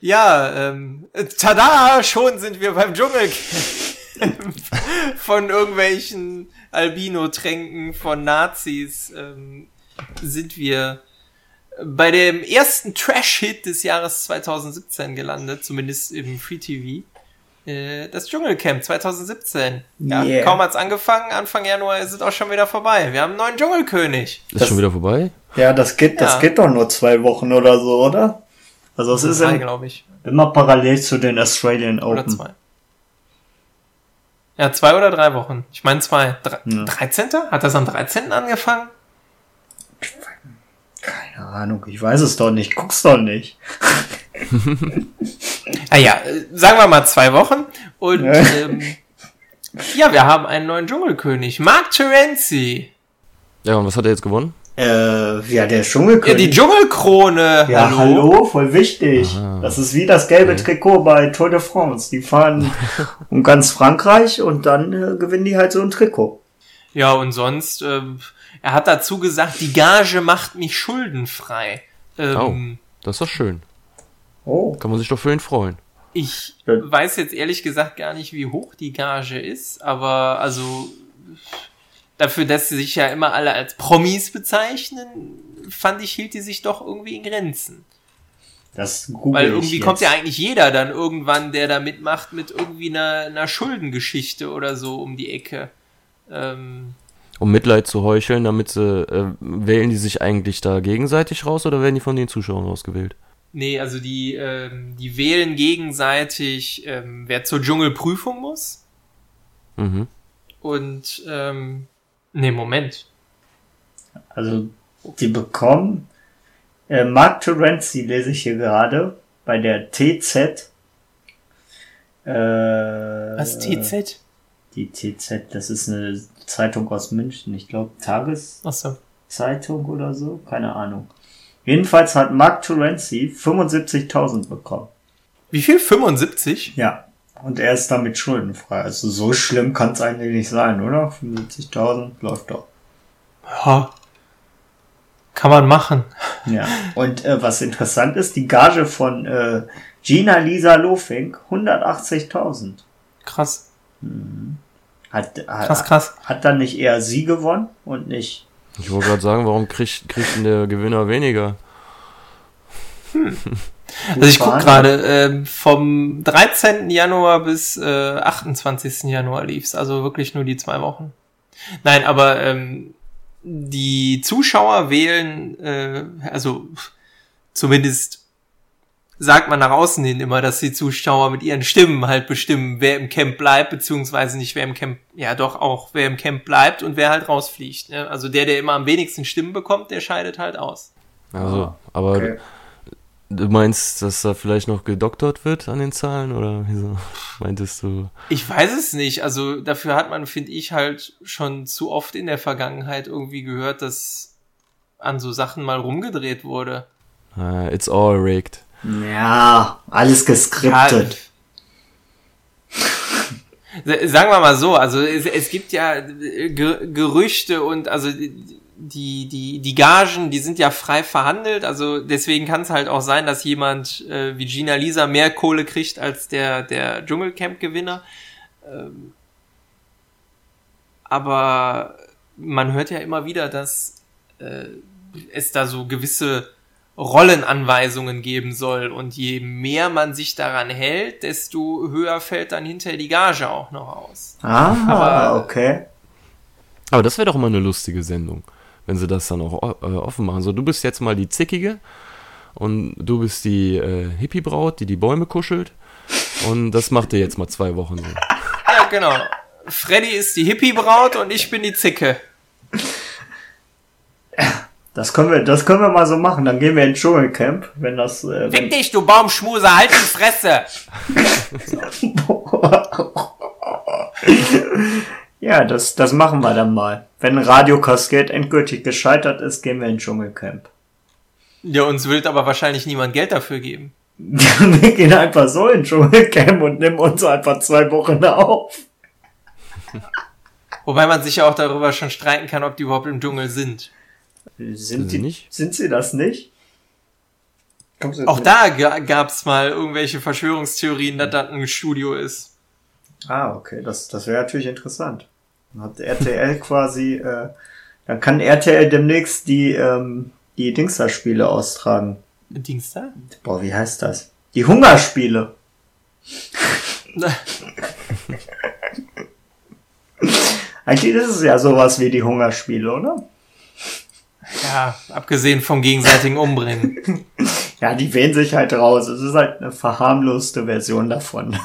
ja, ähm, tada, schon sind wir beim Dschungelcamp. <laughs> von irgendwelchen Albino-Tränken von Nazis ähm, sind wir bei dem ersten Trash-Hit des Jahres 2017 gelandet, zumindest im Free TV. Äh, Das Dschungelcamp 2017. Ja, Yeah. kaum hat's angefangen, Anfang Januar ist es auch schon wieder vorbei. Wir haben einen neuen Dschungelkönig. Ist Das- schon wieder vorbei? ja, das geht, das Ja. geht doch nur zwei Wochen oder so, oder? Also es ist Drei, im, glaube ich. immer parallel zu den Australian Oder Open. zwei. Ja, zwei oder drei Wochen. Ich meine zwei. Dre Ja. 13. Hat das am 13. angefangen? Keine Ahnung, ich weiß es doch nicht. Guck's doch nicht. <laughs> Ah ja, äh, sagen wir mal zwei Wochen. Und Ja. ähm, ja, wir haben einen neuen Dschungelkönig. Mark Terenzi. Ja, und was hat er jetzt gewonnen? Äh, ja, der Ja, Dschungelkönig. die Dschungelkrone. Ja, hallo? voll wichtig. Aha. Das ist wie das gelbe Okay. Trikot bei Tour de France. Die fahren <laughs> um ganz Frankreich und dann äh, gewinnen die halt so ein Trikot. Ja, und sonst, ähm, er hat dazu gesagt, die Gage macht mich schuldenfrei. Ähm, Das ist doch schön. Oh. Kann man sich doch für ihn freuen. Ich Ja. weiß jetzt ehrlich gesagt gar nicht, wie hoch die Gage ist, aber also dafür, dass sie sich ja immer alle als Promis bezeichnen, fand ich, hielt die sich doch irgendwie in Grenzen. Das google Weil irgendwie kommt ja eigentlich jeder dann irgendwann, der da mitmacht, mit irgendwie einer, einer Schuldengeschichte oder so um die Ecke. Ähm, Um Mitleid zu heucheln, damit sie, äh, wählen die sich eigentlich da gegenseitig raus oder werden die von den Zuschauern rausgewählt? nee, also die, ähm, die wählen gegenseitig, ähm, wer zur Dschungelprüfung muss. Mhm. Und, ähm, nee, Moment. Also, die bekommen, äh, Mark Terenzi lese ich hier gerade, bei der TZ. Äh, Was, TZ? Die TZ, das ist eine Zeitung aus München, ich glaube Tageszeitung Achso. oder so, keine Ahnung. Jedenfalls hat Mark Terenzi 75.000 bekommen. Wie viel? 75? Ja. Und er ist damit schuldenfrei. Also so schlimm kann es eigentlich nicht sein, oder? 75.000 läuft doch. Ja. Kann man machen. Ja. Und äh, was interessant ist, die Gage von äh, Gina Lisa Lofink 180.000. Krass. Hat, Krass, hat, krass. hat dann nicht eher sie gewonnen und nicht. Ich wollte gerade sagen, warum kriegt, kriegt denn der Gewinner weniger? <laughs> Also ich guck verhandelt. gerade, ähm, vom 13. Januar bis äh, 28. Januar lief's, also wirklich nur die zwei Wochen. Nein, aber ähm, die Zuschauer wählen, äh, also zumindest sagt man nach außen hin immer, dass die Zuschauer mit ihren Stimmen halt bestimmen, wer im Camp bleibt, beziehungsweise nicht wer im Camp, ja doch auch, wer im Camp bleibt und wer halt rausfliegt. Ne? Also der, der immer am wenigsten Stimmen bekommt, der scheidet halt aus. Also, aber Okay. Du meinst, dass da vielleicht noch gedoktert wird an den Zahlen oder wieso meintest du? Ich weiß es nicht. Also dafür hat man, finde ich, halt schon zu oft in der Vergangenheit irgendwie gehört, dass an so Sachen mal rumgedreht wurde. Uh, it's all rigged. Ja, alles geskriptet. Ja, sagen wir mal so, also es, es gibt ja Ge Gerüchte und also die, die, die Gagen, die sind ja frei verhandelt, also deswegen kann es halt auch sein, dass jemand äh, wie Gina Lisa mehr Kohle kriegt als der, der Dschungelcamp-Gewinner. Ähm, aber man hört ja immer wieder, dass äh, es da so gewisse Rollenanweisungen geben soll und je mehr man sich daran hält, desto höher fällt dann hinterher die Gage auch noch aus. Ah, Aber- okay. Aber das wäre doch mal eine lustige Sendung, wenn sie das dann auch äh, offen machen. So, du bist jetzt mal die Zickige und du bist die äh, Hippie-Braut, die die Bäume kuschelt. Und das macht ihr jetzt mal zwei Wochen so. <laughs> Ja, genau. Freddy ist die Hippie-Braut und ich bin die Zicke. Das können wir, das können wir mal so machen. Dann gehen wir ins Dschungelcamp, wenn das, äh, Fick dich, du Baumschmuser, halt die Fresse! <laughs> <laughs> ja, das, das machen wir dann mal. Wenn Radio Cascade endgültig gescheitert ist, gehen wir ins Dschungelcamp. Ja, uns will aber wahrscheinlich niemand Geld dafür geben. <laughs> wir gehen einfach so ins Dschungelcamp und nehmen uns einfach zwei Wochen auf. <laughs> Wobei man sich ja auch darüber schon streiten kann, ob die überhaupt im Dschungel sind. Sind sie die, nicht? sind sie das nicht? Auch mit? da ga- gab's mal irgendwelche Verschwörungstheorien, dass das ein Studio ist. Ah, okay, das, das wäre natürlich interessant. Dann hat RTL <laughs> quasi, äh, dann kann RTL demnächst die, ähm, die Dingster-Spiele austragen. Dings da? Boah, wie heißt das? Die Hungerspiele. <laughs> Eigentlich ist es ja sowas wie die Hungerspiele, oder? Ja, abgesehen vom gegenseitigen Umbringen. <laughs> Ja, die wählen sich halt raus. Es ist halt eine verharmloste Version davon.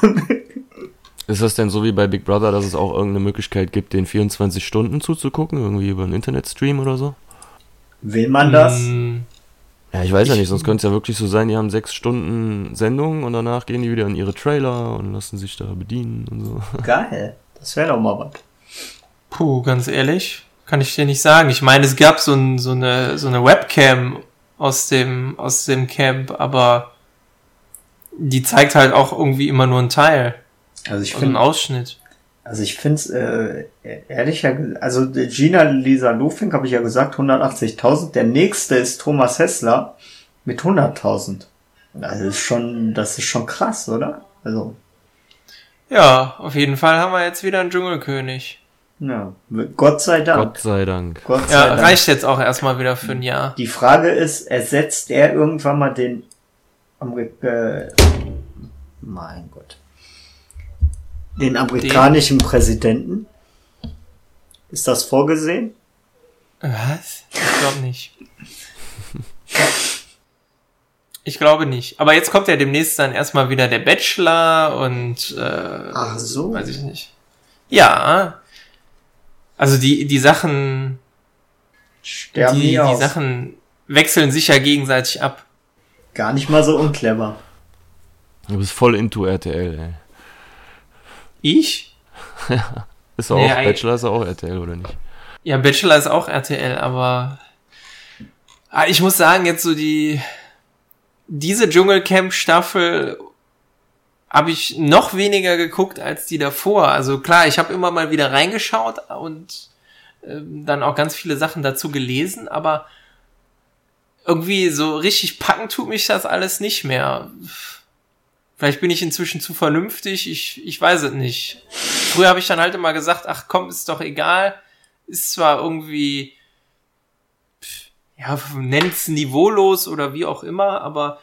Ist das denn so wie bei Big Brother, dass es auch irgendeine Möglichkeit gibt, den 24 Stunden zuzugucken? Irgendwie über einen Internetstream oder so? Will man das? Hm, Ja, ich weiß ja Ich- nicht, sonst könnte es ja wirklich so sein, die haben sechs Stunden Sendung und danach gehen die wieder in ihre Trailer und lassen sich da bedienen und so. <laughs> Geil. Das wäre doch mal was. Puh, ganz ehrlich. Kann ich dir nicht sagen. Ich meine, es gab so, ein, so, eine, so eine Webcam aus dem, aus dem Camp, aber die zeigt halt auch irgendwie immer nur einen Teil. Also ich einen finde, Ausschnitt. also ich finde es äh, ehrlich, ja, also Gina Lisa Lufink habe ich ja gesagt 180.000. Der nächste ist Thomas Hessler mit 100.000. Also ist schon, das ist schon krass, oder? Also Ja, auf jeden Fall haben wir jetzt wieder einen Dschungelkönig. ja, Gott sei Dank. Gott sei Dank. Gott sei Ja, Dank. reicht jetzt auch erstmal wieder für ein Jahr. Die Frage ist, ersetzt er irgendwann mal den Amerik äh, mein Gott. Den amerikanischen Präsidenten? Ist das vorgesehen? Was? Ich glaube nicht. Ich glaube nicht. Aber jetzt kommt ja demnächst dann erstmal wieder der Bachelor und äh, Ach so. weiß ich nicht. Ja. Also die, die Sachen, Sterben die, die aus. Sachen wechseln sich ja gegenseitig ab. Gar nicht mal so unclever. Du bist voll into RTL, ey. Ich? <laughs> Ist auch, eig- Bachelor ist auch RTL, oder nicht? Ja, Bachelor ist auch RTL, aber ah, ich muss sagen, jetzt so die diese Dschungelcamp-Staffel habe ich noch weniger geguckt als die davor. Also klar, ich habe immer mal wieder reingeschaut und ähm, dann auch ganz viele Sachen dazu gelesen, aber irgendwie so richtig packen tut mich das alles nicht mehr. Vielleicht bin ich inzwischen zu vernünftig, ich, ich weiß es nicht. Früher habe ich dann halt immer gesagt, ach komm, ist doch egal. Ist zwar irgendwie, ja, nennt's niveaulos oder wie auch immer, aber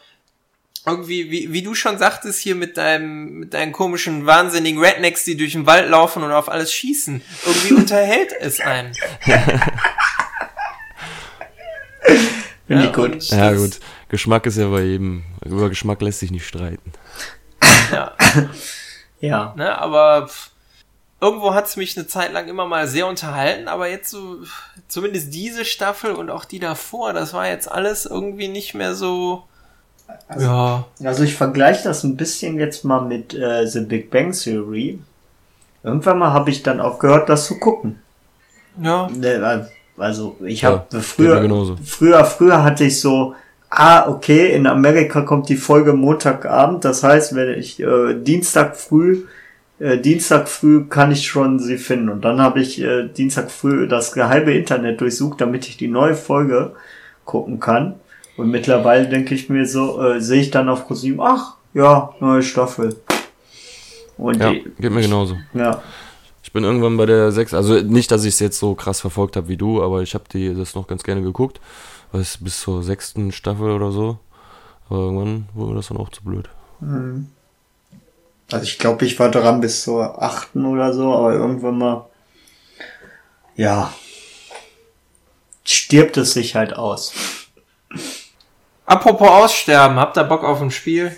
irgendwie, wie, wie du schon sagtest, hier mit deinem, mit deinen komischen, wahnsinnigen Rednecks, die durch den Wald laufen und auf alles schießen, irgendwie unterhält es einen. <laughs> <laughs> Ja, gut. Ja, gut. Geschmack ist ja bei jedem. Über Geschmack lässt sich nicht streiten. Ja, <laughs> Ja. ne, aber irgendwo hat's mich eine Zeit lang immer mal sehr unterhalten, aber jetzt so, zumindest diese Staffel und auch die davor, das war jetzt alles irgendwie nicht mehr so, Also, ja, also ich vergleiche das ein bisschen jetzt mal mit äh, The Big Bang Theory. Irgendwann mal habe ich dann aufgehört, das zu gucken. ja, Ne, Also ich Ja, habe mir früher, früher, früher hatte ich so, ah, okay, in Amerika kommt die Folge Montagabend, das heißt, wenn ich äh, Dienstag früh, äh, Dienstag früh kann ich schon sie finden. Und dann habe ich äh, Dienstag früh das halbe Internet durchsucht, damit ich die neue Folge gucken kann. Und mittlerweile denke ich mir so, äh, sehe ich dann auf ProSieben, ach, ja, neue Staffel. Und Ja, die, geht mir genauso. ja, bin irgendwann bei der 6, also nicht, dass ich es jetzt so krass verfolgt habe wie du, aber ich habe die das noch ganz gerne geguckt. Was bis zur sechsten Staffel oder so. Aber irgendwann wurde das dann auch zu blöd. Also ich glaube, ich war dran bis zur achten oder so, aber irgendwann mal, ja, stirbt es sich halt aus. Apropos Aussterben, habt ihr Bock auf ein Spiel?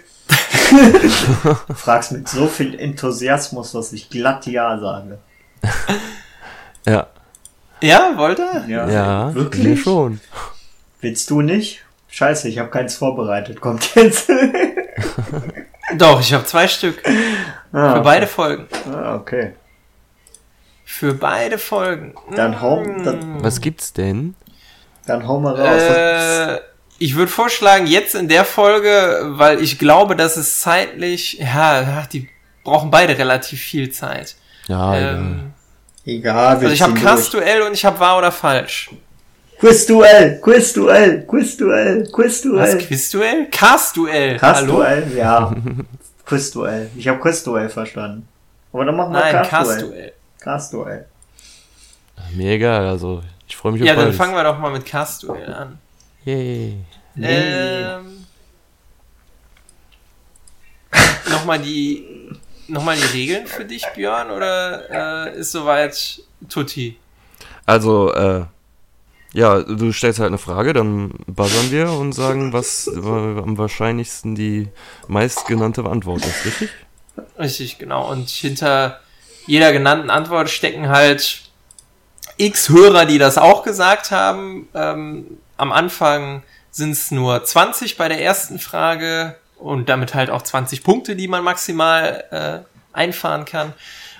Du <laughs> fragst mit so viel Enthusiasmus, dass ich glatt Ja sage. <laughs> Ja, Ja, wollt ihr? Ja, ja, wirklich? schon. Willst du nicht? Scheiße, ich habe keins vorbereitet. Kommt jetzt. <laughs> Doch, ich habe zwei Stück. ah, Für beide Folgen. Ah, okay. Für beide Folgen. Dann hau, Mm. dann, Was gibt's denn? dann hau mal raus. Äh, ich würde vorschlagen, jetzt in der Folge, weil ich glaube, dass es zeitlich, ja, die brauchen beide relativ viel Zeit. Ja, egal. ähm, Egal, also ich habe. Cast-Duell und ich habe wahr oder falsch. Quizduell, Quizduell, Quizduell, Was? Quizduell. Quizduell? Cast-Duell. Quizduell, ja. <laughs> Quizduell. Ich habe Quizduell verstanden. Aber dann machen wir Nein, Castduell. Cast-Duell. Castduell. Mir egal, also ich freue mich auf Ja, dann fangen wir doch mal mit Cast-Duell an. Yay. Ähm, <laughs> nochmal die, nochmal die Regeln für dich, Björn, oder äh, ist soweit Tutti? Also, äh, ja, du stellst halt eine Frage, dann buzzern wir und sagen, was äh, am wahrscheinlichsten die meistgenannte Antwort ist, richtig? Richtig, genau. Und hinter jeder genannten Antwort stecken halt x Hörer, die das auch gesagt haben. Ähm, am Anfang sind es nur 20 bei der ersten Frage und damit halt auch 20 Punkte, die man maximal äh, einfahren kann.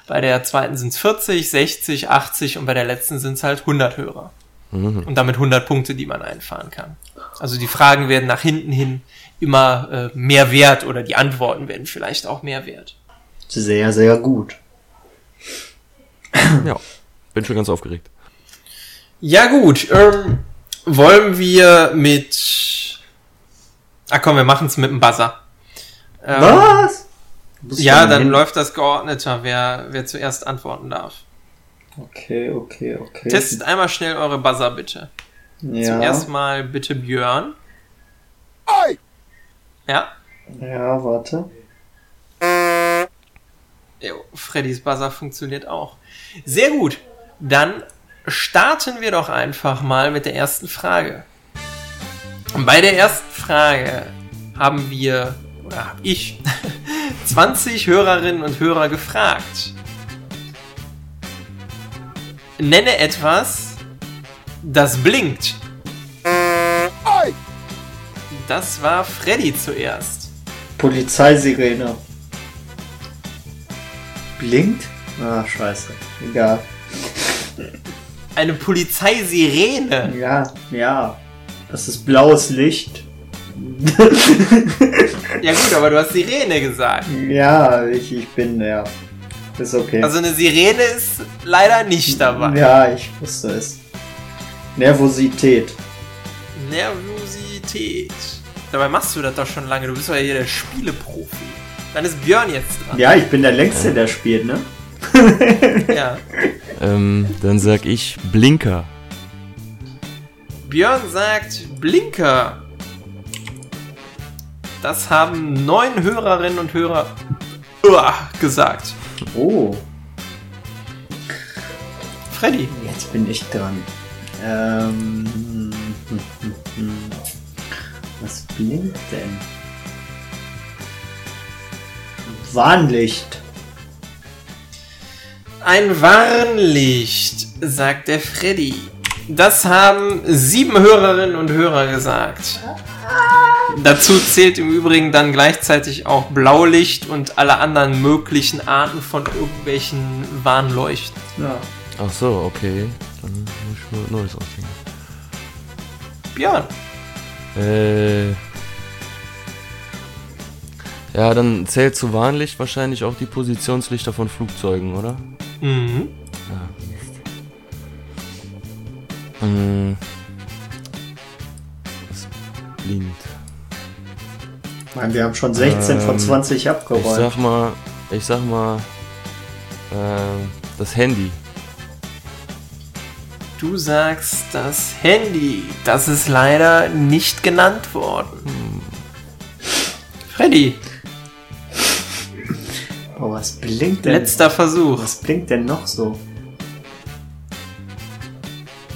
Bei der zweiten sind es 40, 60, 80 und bei der letzten sind es halt 100 Hörer. Mhm. Und damit 100 Punkte, die man einfahren kann. Also die Fragen werden nach hinten hin immer äh, mehr wert oder die Antworten werden vielleicht auch mehr wert. Sehr, sehr gut. Ja, bin schon ganz aufgeregt. Ja gut, ähm, wollen wir mit... Ah komm, wir machen es mit dem Buzzer. Ähm, Was? Ja, dann hin- läuft das geordneter, wer, wer zuerst antworten darf. Okay, okay, okay. Testet einmal schnell eure Buzzer bitte. ja. Zuerst mal bitte Björn. Ja. Ja, warte. Jo, Freddys Buzzer funktioniert auch. Sehr gut. Dann starten wir doch einfach mal mit der ersten Frage. Bei der ersten Frage haben wir, oder habe ich, <laughs> 20 Hörerinnen und Hörer gefragt. Nenne etwas, das blinkt. Das war Freddy zuerst. Polizeisirene. Blinkt? Ah, scheiße. Egal. Eine Polizeisirene. Ja, ja. Das ist blaues Licht. <laughs> Ja gut, aber du hast Sirene gesagt. Ja, ich, ich bin, ja. Ist okay. Also eine Sirene ist leider nicht dabei. ja, ich wusste es. Nervosität. Nervosität. Dabei machst du das doch schon lange. Du bist doch hier der Spieleprofi. Dann ist Björn jetzt dran. Ja, ich bin der Längste, der spielt, ne? Ja. Ähm, dann sag ich Blinker. Björn sagt Blinker. Das haben neun Hörerinnen und Hörer uah, gesagt. Oh, Freddy. jetzt bin ich dran. Ähm, hm, hm, hm, hm. was blinkt denn? Warnlicht. Ein Warnlicht, sagt der Freddy. Das haben sieben Hörerinnen und Hörer gesagt. Dazu zählt im Übrigen dann gleichzeitig auch Blaulicht und alle anderen möglichen Arten von irgendwelchen Warnleuchten. Ja. Ach so, okay. Dann muss ich was Neues ausdenken. Björn, Äh. Ja, dann zählt zu Warnlicht wahrscheinlich auch die Positionslichter von Flugzeugen, oder? Mhm. Hm. Was blinkt? Ich meine, wir haben schon 16 von Ähm, 20 Ich abgeräumt. sag mal, ich sag mal, äh, das Handy. du sagst das Handy. Das ist leider nicht genannt worden. Freddy, Oh, was blinkt denn? letzter Versuch. Was blinkt denn noch so?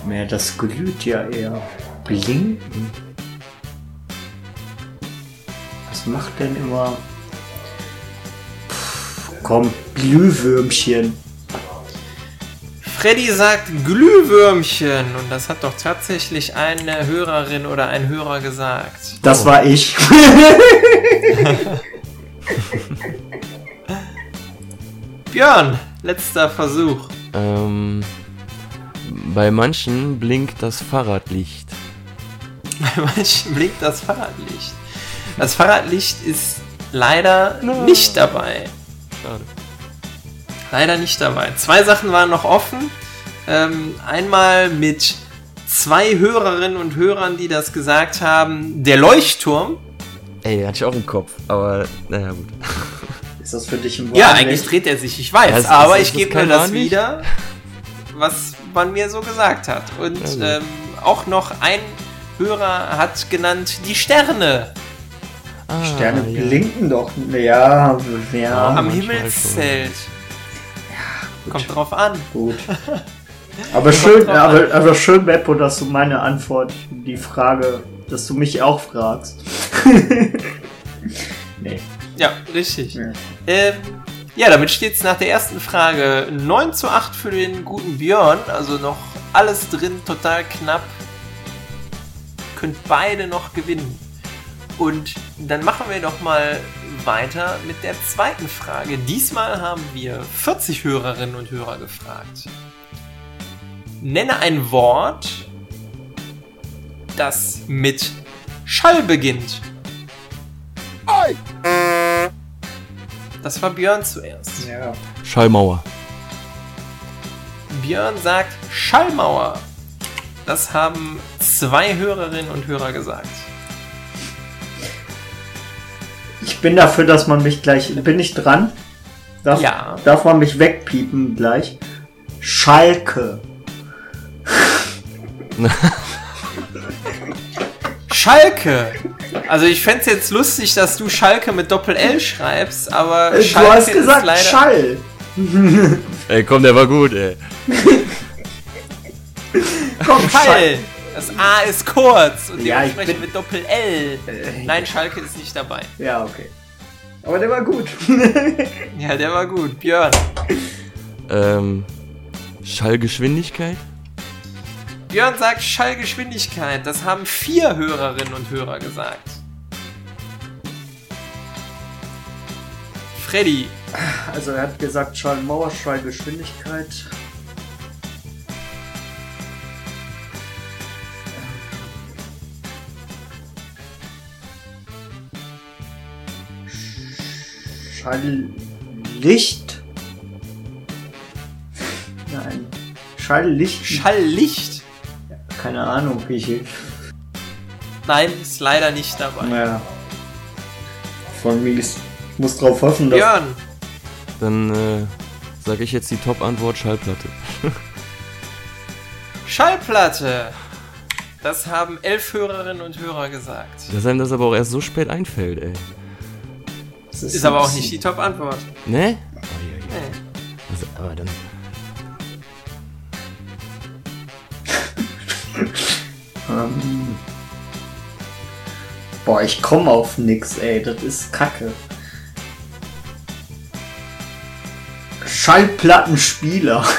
Ja, das glüht ja eher. Blinken? Was macht denn immer... Pff, komm, Glühwürmchen. Freddy sagt Glühwürmchen und das hat doch tatsächlich eine Hörerin oder ein Hörer gesagt. Das war ich. <laughs> <laughs> Björn, letzter Versuch. Ähm, bei manchen blinkt das Fahrradlicht. Bei manchen blinkt das Fahrradlicht. Das Fahrradlicht ist leider nicht dabei. Schade. Leider nicht dabei. Zwei Sachen waren noch offen. Ähm, einmal mit zwei Hörerinnen und Hörern, die das gesagt haben. Der Leuchtturm. Ey, hatte ich auch im Kopf, aber naja, gut. Ist das für dich ein Ja, Warnlicht? eigentlich dreht er sich, ich weiß, Ja, aber es ich ist gebe mir das wieder, was man mir so gesagt hat. Und Ja, gut. ähm, auch noch ein Hörer hat genannt die Sterne Ah, Sterne ja. blinken doch. Ja, ja. am Himmelszelt. Kommt drauf an. Gut. <laughs> Aber schön, aber, aber schön, Beppo, dass du meine Antwort, die Frage, dass du mich auch fragst. <laughs> nee. Ja, richtig. Ja. Ähm, ja, damit steht es nach der ersten Frage 9 zu 8 für den guten Björn. Also noch alles drin, total knapp. Könnt beide noch gewinnen. Und dann machen wir doch mal weiter mit der zweiten Frage. Diesmal haben wir 40 Hörerinnen und Hörer gefragt. Nenne ein Wort, das mit Schall beginnt. Das war Björn zuerst. Ja. Schallmauer. Björn sagt Schallmauer. Das haben zwei Hörerinnen und Hörer gesagt. Ich bin dafür, dass man mich gleich. Bin ich dran? Darf, Ja. Darf man mich wegpiepen gleich? Schalke. Schalke. Also ich fände es jetzt lustig, dass du Schalke mit Doppel-L schreibst, aber Äh, Schalke du hast ist gesagt leider... Schall. <laughs> Ey, komm, der war gut, ey. <laughs> Komm, Schall. Das A ist kurz und Ja, dementsprechend bin- mit Doppel-L. Äh, Nein, Schalke ist nicht dabei. Ja, okay. Aber der war gut. <laughs> Ja, der war gut. Björn. Ähm, Schallgeschwindigkeit? Björn sagt Schallgeschwindigkeit. Das haben vier Hörerinnen und Hörer gesagt. Freddy. Also er hat gesagt Schallmauer, Schallgeschwindigkeit. Schalllicht? Nein. Schalllicht? Schalllicht. Keine Ahnung, wie ich. Nein, ist leider nicht dabei. Naja. Von mies. Ich muss drauf hoffen, dass. Björn. Dann äh, sage ich jetzt die Top-Antwort Schallplatte. <laughs> Schallplatte. Das haben elf Hörerinnen und Hörer gesagt. Dass einem das aber auch erst so spät einfällt, ey. Das Ist aber auch nicht die Top-Antwort. Ne? Nee. Also, aber dann. Ähm. Boah, ich komme auf nix, ey. Das ist Kacke. Schallplattenspieler. <laughs>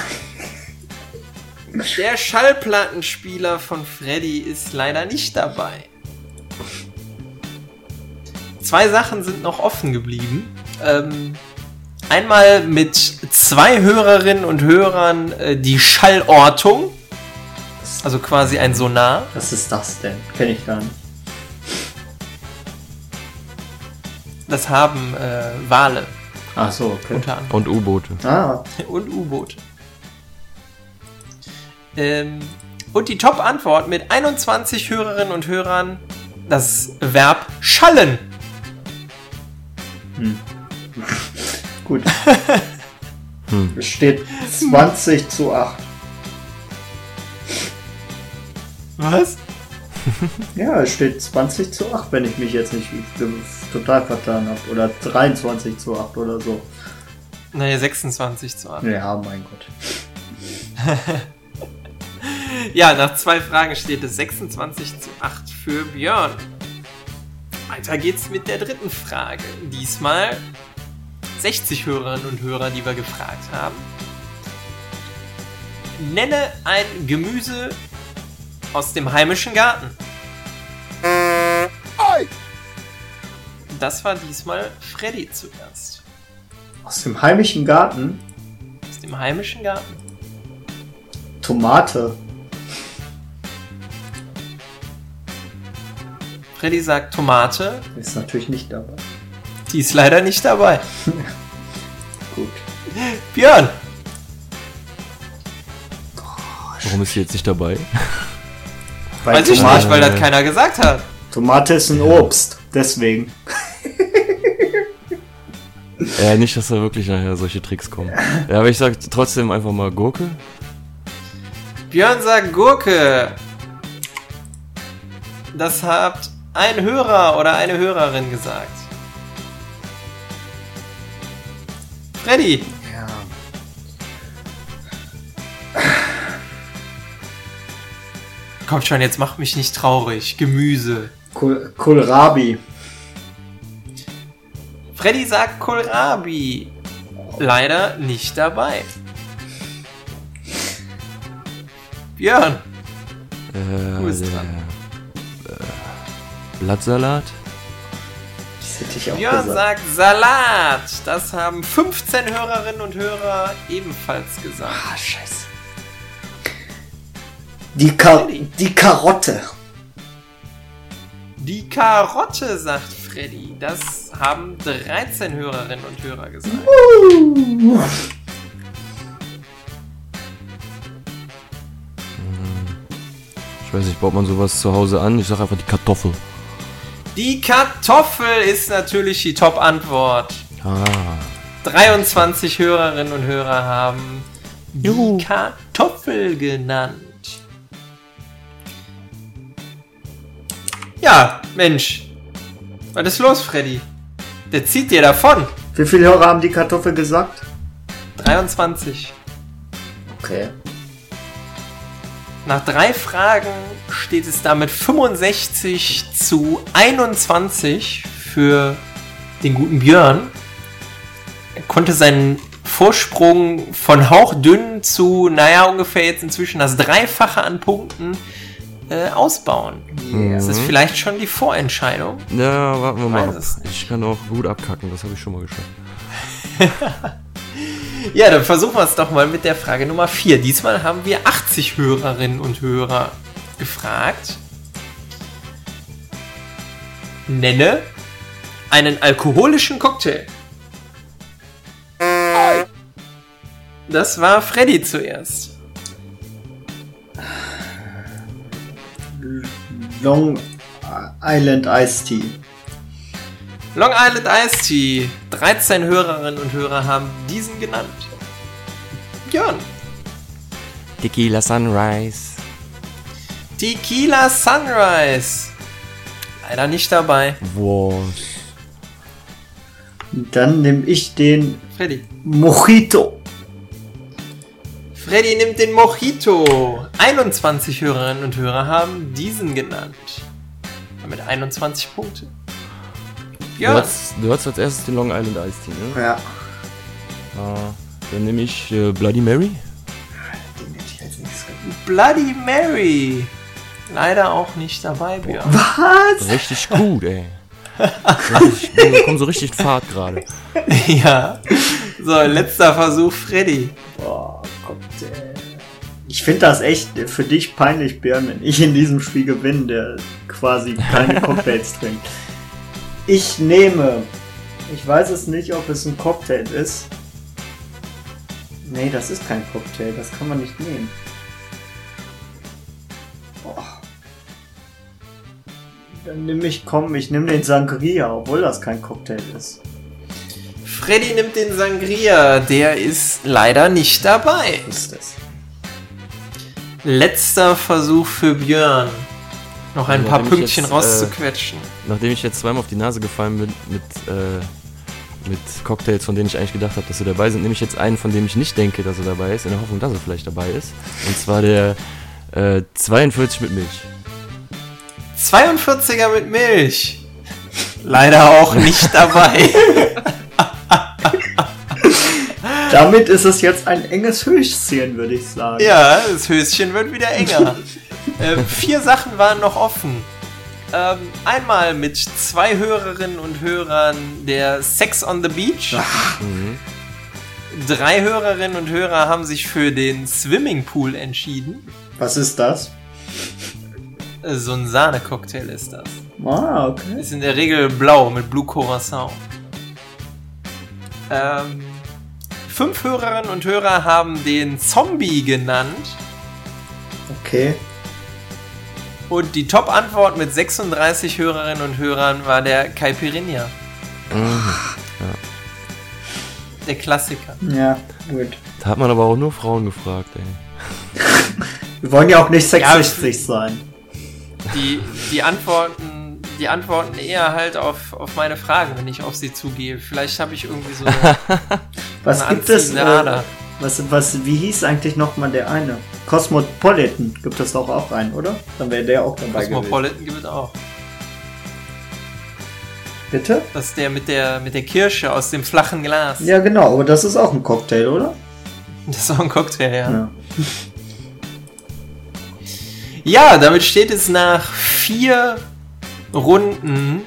Der Schallplattenspieler von Freddy ist leider nicht dabei. Zwei Sachen sind noch offen geblieben. Ähm, einmal mit zwei Hörerinnen und Hörern äh, die Schallortung. Also quasi ein Sonar. Was ist das denn? Kenne ich gar nicht. Das haben äh, Wale Ach so, okay. unter anderem. Und U-Boote. Ah, <laughs> und U-Boot. Ähm, und die Top-Antwort mit 21 Hörerinnen und Hörern das Verb schallen. <laughs> gut. Hm. <laughs> Es steht 20 zu 8. Was? <laughs> Ja, es steht 20 zu 8, wenn ich mich jetzt nicht total vertan habe. Oder 23 zu 8 oder so. Naja, 26 zu 8. Ja, mein Gott. <laughs> Ja, nach zwei Fragen steht es 26 zu 8 für Björn. Weiter geht's mit der dritten Frage. Diesmal 60 Hörerinnen und Hörer, die wir gefragt haben. Nenne ein Gemüse aus dem heimischen Garten. Das war diesmal Freddy zuerst. Aus dem heimischen Garten Aus dem heimischen Garten. Tomate. Freddy sagt Tomate. Ist natürlich nicht dabei. Die ist leider nicht dabei. <laughs> Gut. Björn. Warum ist sie jetzt nicht dabei? Weil Weiß ich Tomate, nicht, weil das keiner gesagt hat. Tomate ist ein Obst. Deswegen. Äh, nicht, dass da wirklich nachher solche Tricks kommen. Ja, aber ich sag trotzdem einfach mal Gurke. Björn sagt Gurke. Das hat ein Hörer oder eine Hörerin gesagt. Freddy. Komm schon, jetzt mach mich nicht traurig. Gemüse. Kohl- Kohlrabi. Freddy sagt Kohlrabi. Leider nicht dabei. Björn. Äh, Du bist der. Äh, Blattsalat. Hätte ich auch Björn gesagt. sagt Salat. Das haben 15 Hörerinnen und Hörer ebenfalls gesagt. Ah, scheiße. Die, Ka die Karotte. Die Karotte, sagt Freddy. Das haben 13 Hörerinnen und Hörer gesagt. Ich weiß nicht, baut man sowas zu Hause an? Ich sag einfach die Kartoffel. Die Kartoffel ist natürlich die Top-Antwort. Ah. 23 Hörerinnen und Hörer haben die Juhu. Kartoffel genannt. Ja, Mensch. Was ist los, Freddy? Der zieht dir davon. Wie viele Hörer haben die Kartoffel gesagt? 23. Okay. Nach drei Fragen steht es damit 65 zu 21 für den guten Björn. Er konnte seinen Vorsprung von hauchdünn zu, naja, ungefähr jetzt inzwischen das Dreifache an Punkten äh, ausbauen. Das ist vielleicht schon die Vorentscheidung. Ja, warten wir mal ab. Ich kann auch gut abkacken, das habe ich schon mal geschafft. <laughs> Ja, dann versuchen wir es doch mal mit der Frage Nummer 4. Diesmal haben wir 80 Hörerinnen und Hörer gefragt. Nenne einen alkoholischen Cocktail. Das war Freddy zuerst. Long Island Iced Tea. Long Island Iced Tea. 13 Hörerinnen und Hörer haben diesen genannt. Björn. Tequila Sunrise. Tequila Sunrise. Leider nicht dabei. Was? Dann nehme ich den Freddy. Mojito. Freddy nimmt den Mojito. 21 Hörerinnen und Hörer haben diesen genannt. Damit 21 Punkte. Du, Ja, hast, du hast als erstes den Long Island Iced Tea, ne? Ja. Ah, dann nehme ich äh, Bloody Mary. Den hätte ich als nächstes. Bloody Mary. Leider auch nicht dabei, Björn. Was? Richtig gut, ey. Richtig, <laughs> wir kommen so richtig in Fahrt gerade. ja. So, letzter Versuch, Freddy. Boah, Cocktail. Ich finde das echt für dich peinlich, Björn, wenn ich in diesem Spiel gewinne, der quasi keine <laughs> Cocktails trinkt. Ich nehme. Ich weiß es nicht, ob es ein Cocktail ist. Nee, das ist kein Cocktail, das kann man nicht nehmen. Boah. Dann nehme ich, komm, ich nehme den Sangria, obwohl das kein Cocktail ist. Freddy nimmt den Sangria. Der ist leider nicht dabei. Letzter Versuch für Björn. Noch ein Ja, paar Pünktchen jetzt, äh, rauszuquetschen. Nachdem ich jetzt zweimal auf die Nase gefallen bin mit, äh, mit Cocktails, von denen ich eigentlich gedacht habe, dass sie dabei sind, nehme ich jetzt einen, von dem ich nicht denke, dass er dabei ist, in der Hoffnung, dass er vielleicht dabei ist. Und zwar der äh, 42 mit Milch. 42er mit Milch. Leider auch nicht dabei. <laughs> Damit ist es jetzt ein enges Höchstziel, würde ich sagen. ja, das Höschen wird wieder enger. <laughs> ähm, vier Sachen waren noch offen. Ähm, einmal mit zwei Hörerinnen und Hörern der Sex on the Beach. Mhm. Drei Hörerinnen und Hörer haben sich für den Swimmingpool entschieden. Was ist das? Äh, So ein Sahnecocktail ist das. Ah, okay. Ist in der Regel blau mit Blue Curacao. Ähm, fünf Hörerinnen und Hörer haben den Zombie genannt. Okay. Und die Top-Antwort mit 36 Hörerinnen und Hörern war der Caipirinha. Mhm. Der Klassiker. Ja, gut. Da hat man aber auch nur Frauen gefragt, ey. Wir wollen ja auch nicht sexistisch sein. Die, die Antworten, die antworten eher halt auf, auf meine Fragen, wenn ich auf sie zugehe. Vielleicht habe ich irgendwie so <laughs> eine, Was eine gibt es? Äh, Ader. was, was, wie hieß eigentlich nochmal der eine? Cosmopolitan gibt es doch auch einen, oder? Dann wäre der auch dabei gewesen. Cosmopolitan gibt es auch. Bitte? Das ist der mit der, mit der Kirsche aus dem flachen Glas. Ja, genau, aber das ist auch ein Cocktail, oder? Das ist auch ein Cocktail, ja. Ja. Ja, damit steht es nach vier Runden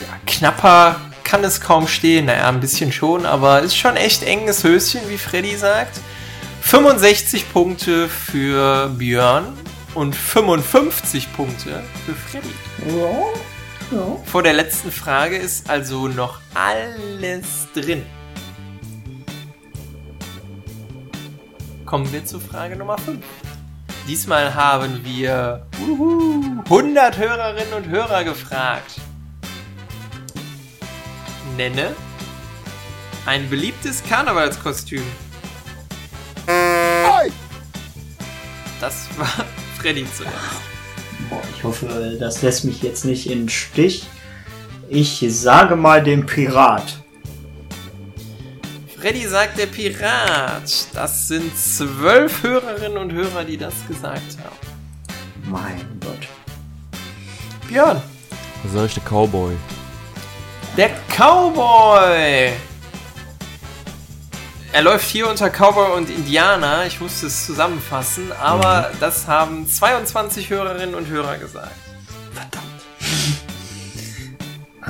ja, knapper kann es kaum stehen. Naja, ein bisschen schon, aber ist schon echt enges Höschen, wie Freddy sagt. 65 Punkte für Björn und 55 Punkte für Freddy. Ja, ja. Vor der letzten Frage ist also noch alles drin. Kommen wir zu Frage Nummer 5. Diesmal haben wir uhu, 100 Hörerinnen und Hörer gefragt. Nenne ein beliebtes Karnevalskostüm. Das war Freddy zuerst. Boah, ich hoffe, das lässt mich jetzt nicht in den Stich. Ich sage mal den Pirat. Freddy sagt der Pirat. Das sind zwölf Hörerinnen und Hörer, die das gesagt haben. Mein Gott. Björn. Was sag ich, der Cowboy? Der Cowboy. Er läuft hier unter Cowboy und Indianer. Ich musste es zusammenfassen, aber das haben 22 Hörerinnen und Hörer gesagt. <laughs>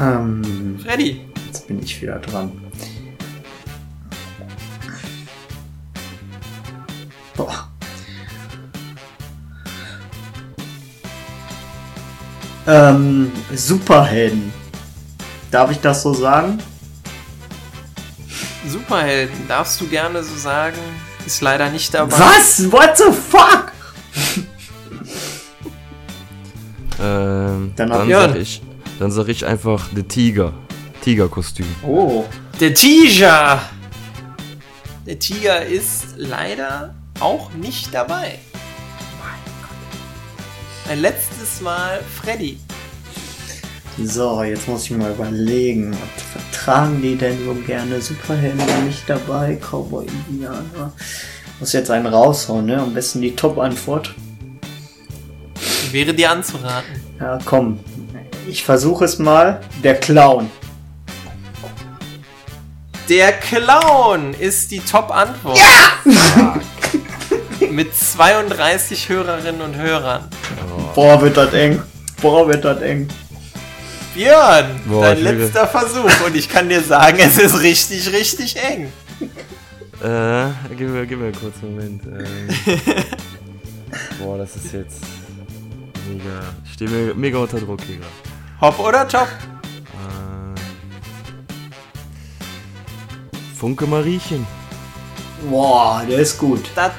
Ähm, Freddy. jetzt bin ich wieder dran. Boah. Ähm, Superhelden. Darf ich das so sagen? Superhelden, darfst du gerne so sagen. Ist leider nicht dabei. Was? What the fuck? Ähm, Dann dann, sag ich, dann sag ich einfach der Tiger. Tigerkostüm. Oh. Der Tiger. Der Tiger ist leider auch nicht dabei. Ein letztes Mal Freddy. So, jetzt muss ich mal überlegen. Was vertragen die denn so gerne? Superhelden nicht dabei, Cowboy Indianer. Muss jetzt einen raushauen, ne? Am besten die Top-Antwort. Wäre dir anzuraten. Ja, komm. Ich versuche es mal. Der Clown. Der Clown ist die Top-Antwort. Ja! Mit 32 Hörerinnen und Hörern. Boah, wird das eng. Boah, wird das eng. Björn, Boah, dein ich will- letzter Versuch. Und ich kann dir sagen, es ist richtig, richtig eng. Äh, gib mir, gib mir kurz einen Moment. Ähm, <laughs> boah, das ist jetzt mega. Ich stehe mir mega unter Druck hier gerade. Hopp oder top? Ähm, Funke Mariechen. Boah, der ist gut. Das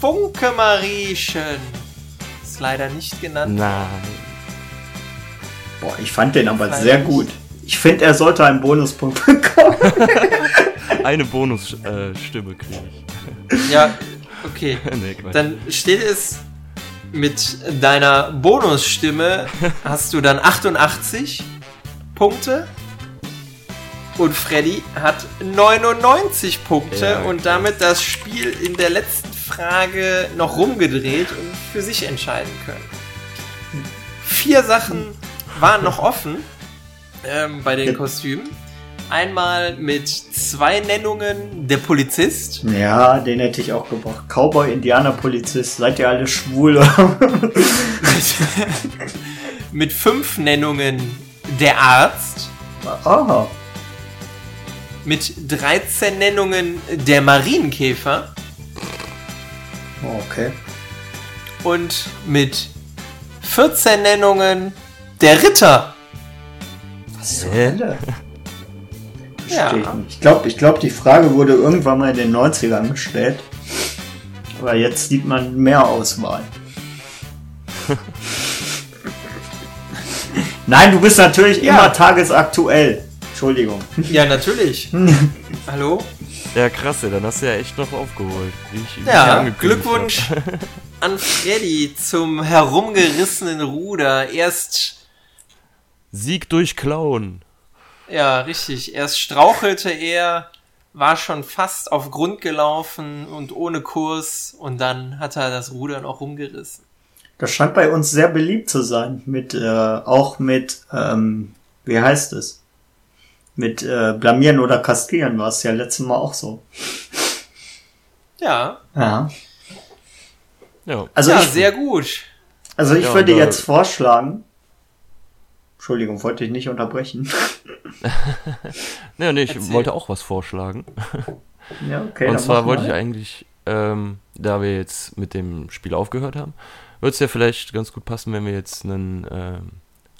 Funke Mariechen. Ist leider nicht genannt. Nein. Boah, ich fand den aber Leider sehr nicht. gut. Ich finde, er sollte einen Bonuspunkt <laughs> bekommen. <laughs> Eine Bonusstimme äh, kriege ich. Ja, okay. <laughs> nee. Dann steht es mit deiner Bonusstimme hast du dann 88 Punkte und Freddy hat 99 Punkte Ja, und damit das Spiel in der letzten Frage noch rumgedreht und für sich entscheiden können. Vier Sachen waren noch offen ähm, bei den Kostümen. Einmal mit zwei Nennungen der Polizist. Ja, den hätte ich auch gebraucht. Cowboy, Indianer, Polizist. Seid ihr alle schwul? <laughs> mit fünf Nennungen der Arzt, Aha. mit 13 Nennungen der Marienkäfer okay. und mit 14 Nennungen der Ritter. Was zur Hä? Hölle? Ja. Ich glaube, ich glaub, die Frage wurde irgendwann mal in den 90ern gestellt. Aber jetzt sieht man mehr Auswahl. <laughs> Nein, du bist natürlich Ja. immer tagesaktuell. Entschuldigung. Ja, natürlich. <laughs> Hallo? Ja, krass, ey, dann hast du ja echt noch aufgeholt. Wie ich, wie ich Ja, Glückwunsch <laughs> an Freddy zum herumgerissenen Ruder. Erst, Sieg durch Clown. ja, richtig, erst strauchelte er, war schon fast auf Grund gelaufen und ohne Kurs und dann hat er das Ruder noch rumgerissen. Das scheint bei uns sehr beliebt zu sein. Mit, äh, auch mit, ähm, wie heißt es? Mit äh, Blamieren oder Kastrieren war es ja letztes Mal auch so. Ja, Ja. Ja. Also ja, ich, sehr gut. also ich Ja, würde und, äh, jetzt vorschlagen. Entschuldigung, wollte ich nicht unterbrechen. <laughs> ja, nee, ich Erzähl. wollte auch was vorschlagen. Ja, okay. Und dann zwar wollte ich eigentlich, ähm, da wir jetzt mit dem Spiel aufgehört haben, würde es ja vielleicht ganz gut passen, wenn wir jetzt einen ähm,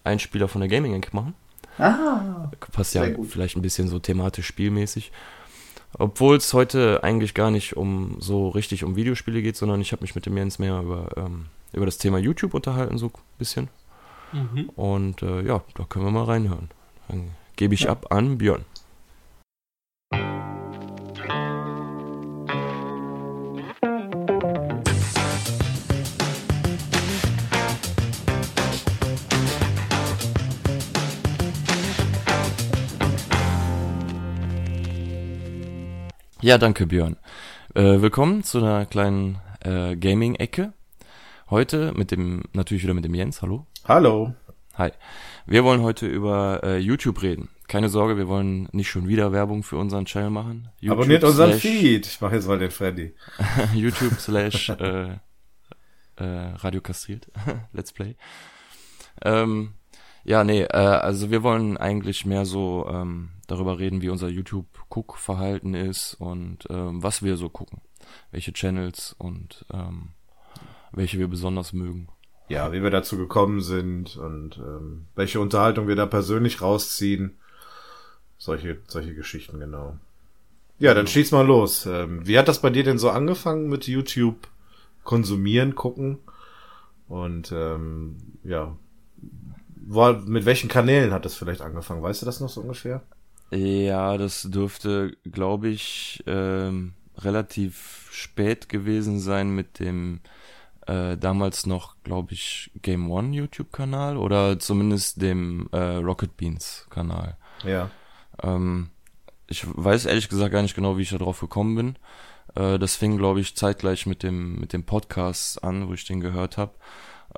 Einspieler von der Gaming Inc. machen. Ah, Passt ja gut. vielleicht ein bisschen so thematisch spielmäßig. Obwohl es heute eigentlich gar nicht um so richtig um Videospiele geht, sondern ich habe mich mit dem Jens mehr über, ähm, über das Thema YouTube unterhalten, so ein bisschen. Mhm. Und äh, ja, da können wir mal reinhören. Dann gebe ich Ja. ab an Björn. Ja, danke Björn. Äh, willkommen zu einer kleinen äh, Gaming-Ecke. Heute mit dem, natürlich wieder mit dem Jens, hallo. Hallo. Hi. Wir wollen heute über äh, YouTube reden. Keine Sorge, wir wollen nicht schon wieder Werbung für unseren Channel machen. YouTube Abonniert unseren Feed. Ich mache jetzt mal den Freddy. <laughs> YouTube slash äh, äh, Radio kastriert. <laughs> Let's Play. Ähm, ja, nee, äh, also wir wollen eigentlich mehr so ähm, darüber reden, wie unser YouTube-Guck-Verhalten ist und ähm, was wir so gucken. Welche Channels und ähm, welche wir besonders mögen. Ja, wie wir dazu gekommen sind und ähm, welche Unterhaltung wir da persönlich rausziehen. Solche, solche Geschichten, genau. Ja, dann schieß mal los. Ähm, wie hat das bei dir denn so angefangen mit YouTube konsumieren, gucken? Und ähm, ja, war, mit welchen Kanälen hat das vielleicht angefangen? Weißt du das noch so ungefähr? Ja, das dürfte, glaube ich, ähm, relativ spät gewesen sein mit dem äh, damals noch, glaube ich, Game One YouTube-Kanal oder zumindest dem äh, Rocket Beans Kanal. Ja. Ähm, ich weiß ehrlich gesagt gar nicht genau, wie ich da drauf gekommen bin. Äh, das fing, glaube ich, zeitgleich mit dem mit dem Podcast an, wo ich den gehört habe.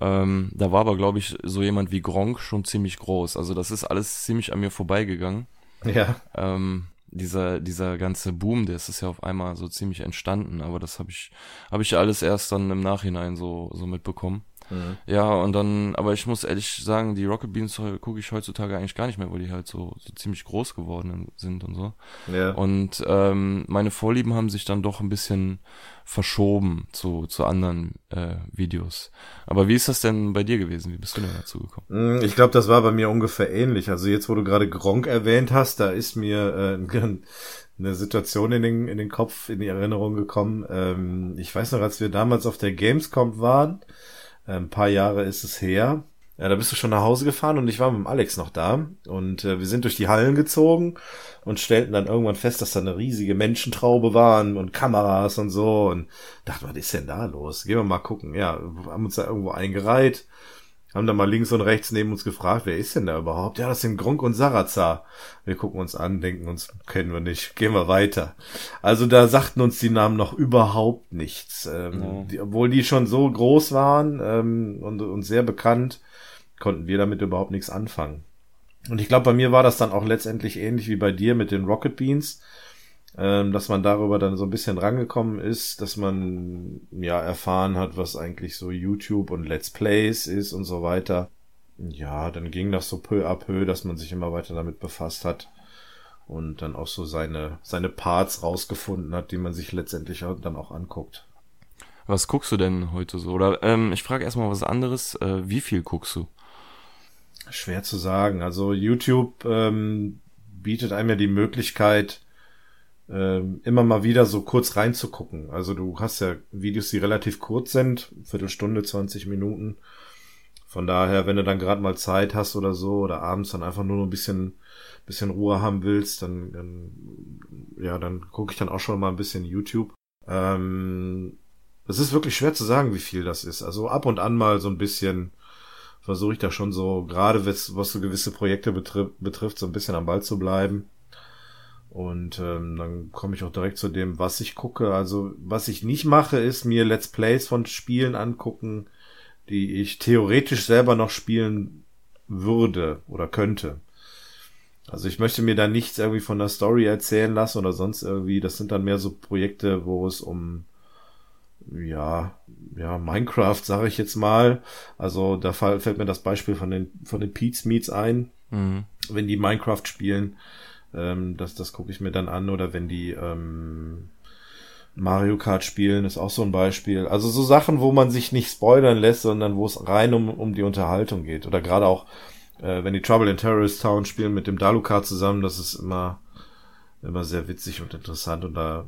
Ähm, da war aber, glaube ich, so jemand wie Gronk schon ziemlich groß. Also das ist alles ziemlich an mir vorbeigegangen Ja. ähm, dieser dieser ganze Boom, der ist ja auf einmal so ziemlich entstanden, aber das habe ich habe ich alles erst dann im Nachhinein so so mitbekommen. Mhm. Ja, und dann, aber ich muss ehrlich sagen, die Rocket Beans gucke ich heutzutage eigentlich gar nicht mehr, weil die halt so, so ziemlich groß geworden sind und so. Ja. Und ähm, meine Vorlieben haben sich dann doch ein bisschen verschoben zu, zu anderen äh, Videos. Aber wie ist das denn bei dir gewesen? Wie bist du denn dazu gekommen? Mm, Ich glaube, das war bei mir ungefähr ähnlich. Also jetzt, wo du gerade Gronk erwähnt hast, da ist mir äh, <laughs> eine Situation in den, in den Kopf, in die Erinnerung gekommen. Ähm, ich weiß noch, als wir damals auf der Gamescom waren, ein paar Jahre ist es her, ja, da bist du schon nach Hause gefahren und ich war mit dem Alex noch da und äh, wir sind durch die Hallen gezogen und stellten dann irgendwann fest, dass da eine riesige Menschentraube waren und Kameras und so und dachten, was ist denn da los? Gehen wir mal gucken. Ja, haben uns da irgendwo eingereiht, haben dann mal links und rechts neben uns gefragt, wer ist denn da überhaupt? Ja, das sind Gronk und Sarazar. Wir gucken uns an, denken uns, kennen wir nicht, gehen wir weiter. Also da sagten uns die Namen noch überhaupt nichts. Ähm, Ja. die, obwohl die schon so groß waren ähm, und, und sehr bekannt, konnten wir damit überhaupt nichts anfangen. Und ich glaube, bei mir war das dann auch letztendlich ähnlich wie bei dir mit den Rocket Beans, ähm, dass man darüber dann so ein bisschen rangekommen ist, dass man ja erfahren hat, was eigentlich so YouTube und Let's Plays ist und so weiter. Ja, dann ging das so peu à peu, dass man sich immer weiter damit befasst hat und dann auch so seine, seine Parts rausgefunden hat, die man sich letztendlich dann auch anguckt. Was guckst du denn heute so? Oder ähm, ich frage erstmal was anderes. Äh, wie viel guckst du? Schwer zu sagen. Also YouTube ähm, bietet einem ja die Möglichkeit, ähm, immer mal wieder so kurz reinzugucken. Also du hast ja Videos, die relativ kurz sind, Viertelstunde, 20 Minuten. Von daher, wenn du dann gerade mal Zeit hast oder so, oder abends dann einfach nur noch ein bisschen, bisschen Ruhe haben willst, dann, dann ja, dann gucke ich dann auch schon mal ein bisschen YouTube. Ähm, es ist wirklich schwer zu sagen, wie viel das ist. Also ab und an mal so ein bisschen versuche ich da schon so, gerade was, so gewisse Projekte betrifft, so ein bisschen am Ball zu bleiben. Und ähm, dann komme ich auch direkt zu dem, was ich gucke. Also was ich nicht mache, ist mir Let's Plays von Spielen angucken, die ich theoretisch selber noch spielen würde oder könnte. Also ich möchte mir da nichts irgendwie von der Story erzählen lassen oder sonst irgendwie. Das sind dann mehr so Projekte, wo es um ja, ja, Minecraft, sage ich jetzt mal. Also da fall- fällt mir das Beispiel von den von den Pete's Meets ein. Mhm. wenn die Minecraft spielen, ähm, das, das gucke ich mir dann an. Oder wenn die ähm, Mario Kart spielen, ist auch so ein Beispiel. Also so Sachen, wo man sich nicht spoilern lässt, sondern wo es rein um, um die Unterhaltung geht. Oder gerade auch, äh, wenn die Trouble in Terrorist Town spielen mit dem Daluka zusammen, das ist immer, immer sehr witzig und interessant. Und da,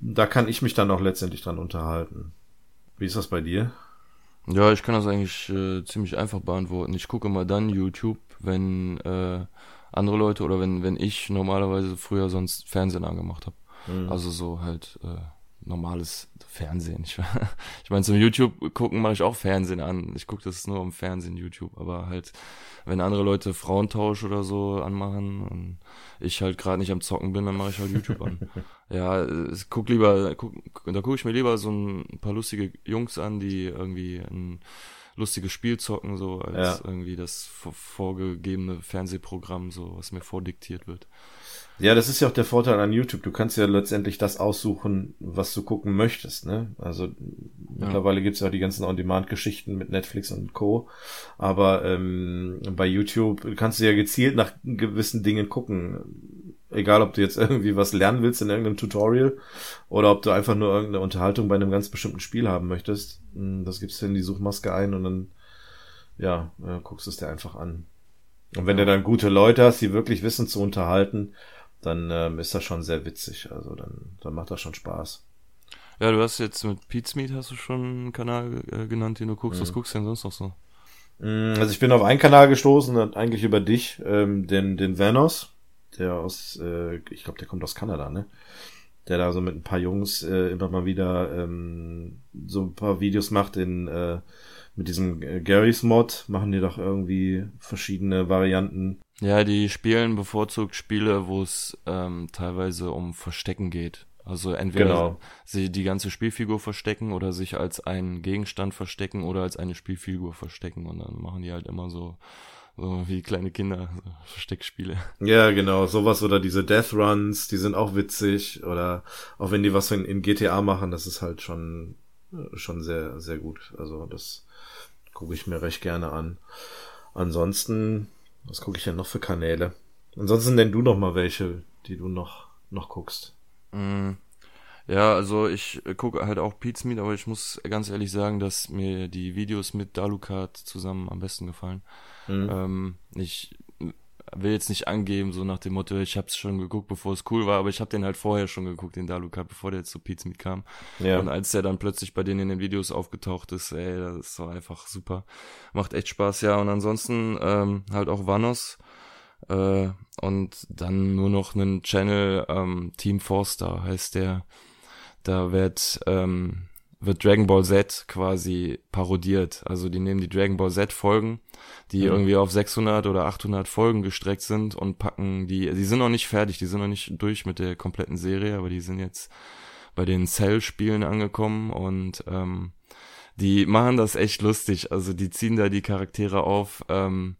da kann ich mich dann auch letztendlich dran unterhalten. Wie ist das bei dir? Ja, ich kann das eigentlich äh, ziemlich einfach beantworten. Ich gucke mal dann YouTube, wenn äh, andere Leute oder wenn, wenn ich normalerweise früher sonst Fernsehen angemacht habe. Mhm. Also so halt äh, normales Fernsehen. Ich, <laughs> ich meine, zum YouTube gucken mache ich auch Fernsehen an. Ich gucke das nur im Fernsehen, YouTube. Aber halt, wenn andere Leute Frauentausch oder so anmachen und ich halt gerade nicht am Zocken bin, dann mache ich halt YouTube an. <laughs> ja, ich guck lieber, guck, da gucke ich mir lieber so ein paar lustige Jungs an, die irgendwie ein lustiges Spiel zocken, so als ja. irgendwie das vorgegebene Fernsehprogramm, so was mir vordiktiert wird. Ja, das ist ja auch der Vorteil an YouTube. Du kannst ja letztendlich das aussuchen, was du gucken möchtest. Ne? Also ja. mittlerweile gibt's ja auch die ganzen On-Demand-Geschichten mit Netflix und Co. Aber ähm, bei YouTube kannst du ja gezielt nach gewissen Dingen gucken. Egal, ob du jetzt <laughs> irgendwie was lernen willst in irgendeinem Tutorial oder ob du einfach nur irgendeine Unterhaltung bei einem ganz bestimmten Spiel haben möchtest. Hm, das gibst du in die Suchmaske ein und dann ja, äh, guckst es dir einfach an. Und wenn ja. du dann gute Leute hast, die wirklich wissen zu unterhalten, dann ähm, ist das schon sehr witzig. Also dann, dann macht das schon Spaß. Ja, du hast jetzt mit Pete's Meat hast du schon einen Kanal äh, genannt, den du guckst. Mhm. Was guckst du denn sonst noch so? Mm, also ich bin auf einen Kanal gestoßen, eigentlich über dich, ähm, den, den Vanos, der aus, äh, ich glaube, der kommt aus Kanada, ne? Der da so mit ein paar Jungs äh, immer mal wieder ähm, so ein paar Videos macht in äh, mit diesem äh, Garys Mod, machen die doch irgendwie verschiedene Varianten ja, die spielen bevorzugt Spiele, wo es ähm, teilweise um Verstecken geht. Also entweder genau. sie die ganze Spielfigur verstecken oder sich als einen Gegenstand verstecken oder als eine Spielfigur verstecken und dann machen die halt immer so so wie kleine Kinder so Versteckspiele. Ja, genau, sowas oder diese Death Runs, die sind auch witzig oder auch wenn die was in, in GTA machen, das ist halt schon schon sehr sehr gut. Also das gucke ich mir recht gerne an. Ansonsten was gucke ich denn noch für Kanäle? Ansonsten nenn du noch mal welche, die du noch, noch guckst. Mm, ja, also ich gucke halt auch Pete's Meat, aber ich muss ganz ehrlich sagen, dass mir die Videos mit Dalukat zusammen am besten gefallen. Mhm. Ähm, ich will jetzt nicht angeben, so nach dem Motto, ich habe es schon geguckt, bevor es cool war, aber ich habe den halt vorher schon geguckt, den Daluka, bevor der jetzt zu Pizza mit kam. Ja. Und als der dann plötzlich bei denen in den Videos aufgetaucht ist, ey, das so einfach super. Macht echt Spaß, ja. Und ansonsten ähm, halt auch Vanos äh, und dann nur noch einen Channel, ähm, Team Forster heißt der. Da wird ähm, wird Dragon Ball Z quasi parodiert. Also die nehmen die Dragon Ball Z Folgen, die mhm. irgendwie auf 600 oder 800 Folgen gestreckt sind und packen die, die sind noch nicht fertig, die sind noch nicht durch mit der kompletten Serie, aber die sind jetzt bei den Cell-Spielen angekommen und ähm, die machen das echt lustig. Also die ziehen da die Charaktere auf. Ähm,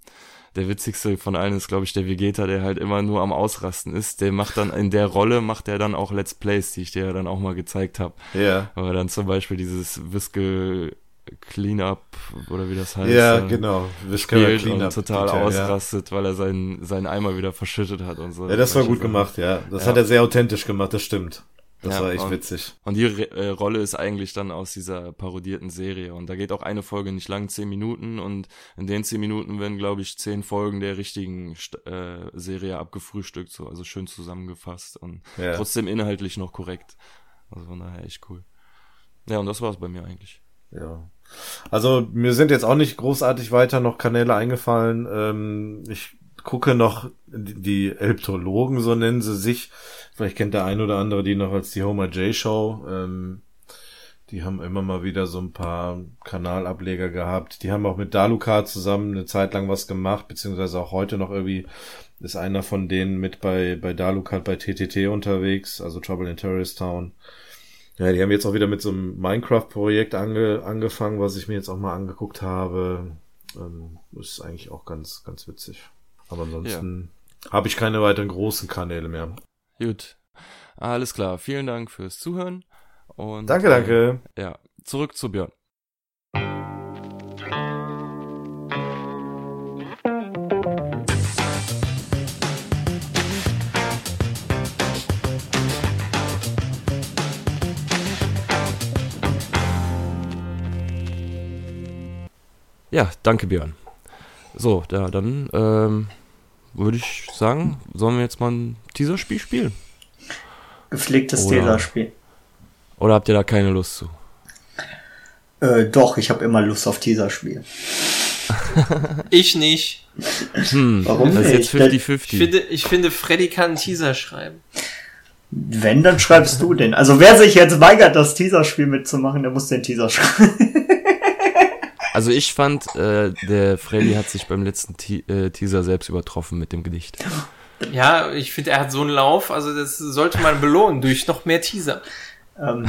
der witzigste von allen ist, glaube ich, der Vegeta, der halt immer nur am Ausrasten ist. Der macht dann in der Rolle, macht er dann auch Let's Plays, die ich dir ja dann auch mal gezeigt habe. Ja. Aber dann zum Beispiel dieses Whiskel Cleanup oder wie das heißt. Ja, äh, genau. Spielt und total Detail, ausrastet, ja. weil er seinen, seinen Eimer wieder verschüttet hat und so. Ja, das war gut gemacht, ja. Das ja. hat er sehr authentisch gemacht, das stimmt. Das ja, war echt und, witzig. Und die äh, Rolle ist eigentlich dann aus dieser parodierten Serie. Und da geht auch eine Folge nicht lang, zehn Minuten. Und in den zehn Minuten werden, glaube ich, zehn Folgen der richtigen äh, Serie abgefrühstückt, so also schön zusammengefasst und ja. trotzdem inhaltlich noch korrekt. Also von daher echt cool. Ja, und das war's bei mir eigentlich. Ja. Also mir sind jetzt auch nicht großartig weiter noch Kanäle eingefallen. Ähm, ich gucke noch die Elptologen, so nennen sie sich. Vielleicht kennt der ein oder andere die noch als die Homer J Show. Ähm, die haben immer mal wieder so ein paar Kanalableger gehabt. Die haben auch mit Daluka zusammen eine Zeit lang was gemacht, beziehungsweise auch heute noch irgendwie ist einer von denen mit bei, bei Dalukat bei TTT unterwegs, also Trouble in Terrorist Town. Ja, die haben jetzt auch wieder mit so einem Minecraft-Projekt ange, angefangen, was ich mir jetzt auch mal angeguckt habe. Ähm, ist eigentlich auch ganz, ganz witzig. Aber ansonsten ja. habe ich keine weiteren großen Kanäle mehr. Gut. Alles klar. Vielen Dank fürs Zuhören. Und, danke, danke. Äh, ja, zurück zu Björn. Ja, danke Björn. So, ja, dann ähm, würde ich sagen, sollen wir jetzt mal ein Teaser-Spiel spielen? Gepflegtes Teaser-Spiel. Oder habt ihr da keine Lust zu? Äh, doch, ich habe immer Lust auf Teaser-Spiel. <laughs> Ich nicht. Hm, Warum das ist nicht? jetzt Ich 50-50. finde, ich finde, Freddy kann einen Teaser schreiben. Wenn, dann schreibst du den. Also wer sich jetzt weigert, das Teaser-Spiel mitzumachen, der muss den Teaser schreiben. <laughs> Also ich fand, äh, der Freddy hat sich beim letzten Te äh, Teaser selbst übertroffen mit dem Gedicht. Ja, ich finde, er hat so einen Lauf, also das sollte man belohnen durch noch mehr Teaser. Ähm,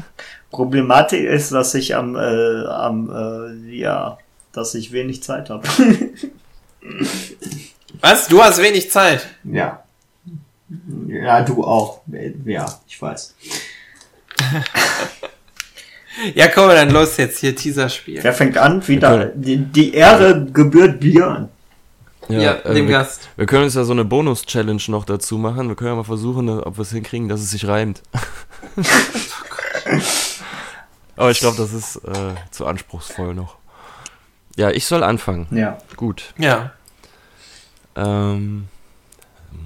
<laughs> Problematik ist, dass ich am, äh, am äh, ja, dass ich wenig Zeit habe. <laughs> Was? Du hast wenig Zeit. ja. Ja, du auch. Ja, ich weiß. <laughs> Ja, komm, dann los jetzt hier Teaser-Spiel. Wer fängt an? Wieder. Die, die Ehre gebührt Björn. Ja, äh, dem wir, Gast. wir können uns ja so eine Bonus-Challenge noch dazu machen. Wir können ja mal versuchen, ob wir es hinkriegen, dass es sich reimt. <laughs> <laughs> Aber ich glaube, das ist äh, zu anspruchsvoll noch. Ja, ich soll anfangen. Ja. Gut. Ja. Ähm,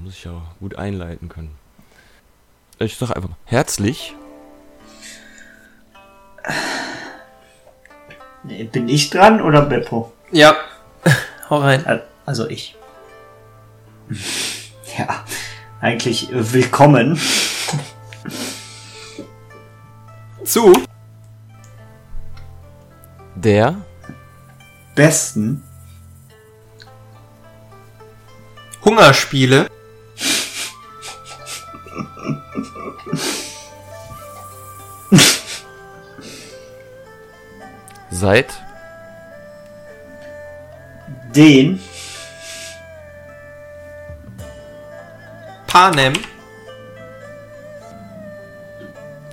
muss ich ja gut einleiten können. Ich sag einfach mal, herzlich Bin ich dran oder Beppo? Ja. <laughs> Hau rein. Also ich. <laughs> Ja, eigentlich willkommen Zu. der besten Hungerspiele. <laughs> seit den Panem.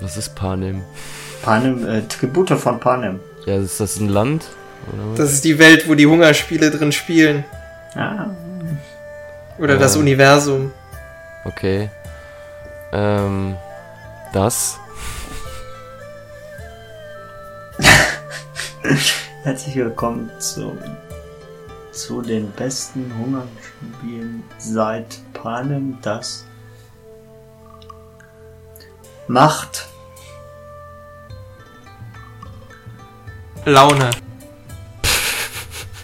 Was ist Panem? Panem, äh, Tribute von Panem. Ja, ist das ein Land? Das ist die Welt, wo die Hungerspiele drin spielen. Ah, Oder das Ja. Universum. Okay. Ähm, das <laughs> herzlich willkommen zu, zu den besten Hungerspielen seit Panem, das macht Laune.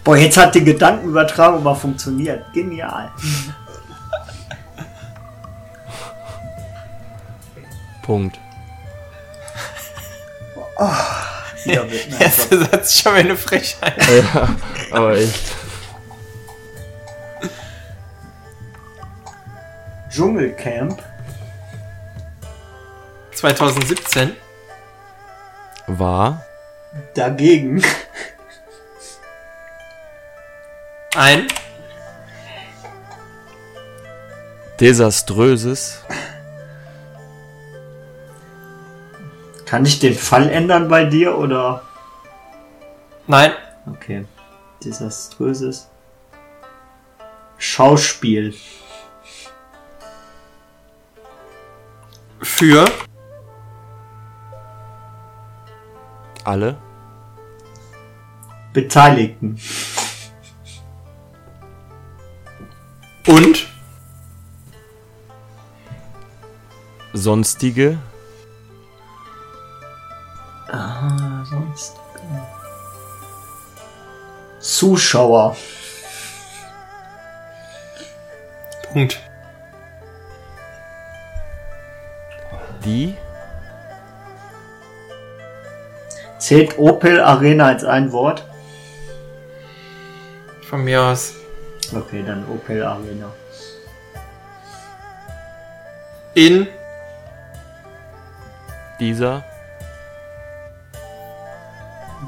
Boah, jetzt hat die Gedankenübertragung mal funktioniert. Genial. Punkt. Wieder mir einfach- Erster Satz ist schon mal eine Frechheit. ja, aber echt. Dschungelcamp 2017. War dagegen Ein. desaströses Kann ich den Fall ändern bei dir oder? Nein. Okay. Desaströses Schauspiel. Für. alle Beteiligten. Und. sonstige Zuschauer. Punkt. die Zählt Opel Arena als ein Wort? Von mir aus. Okay, dann Opel Arena. In. dieser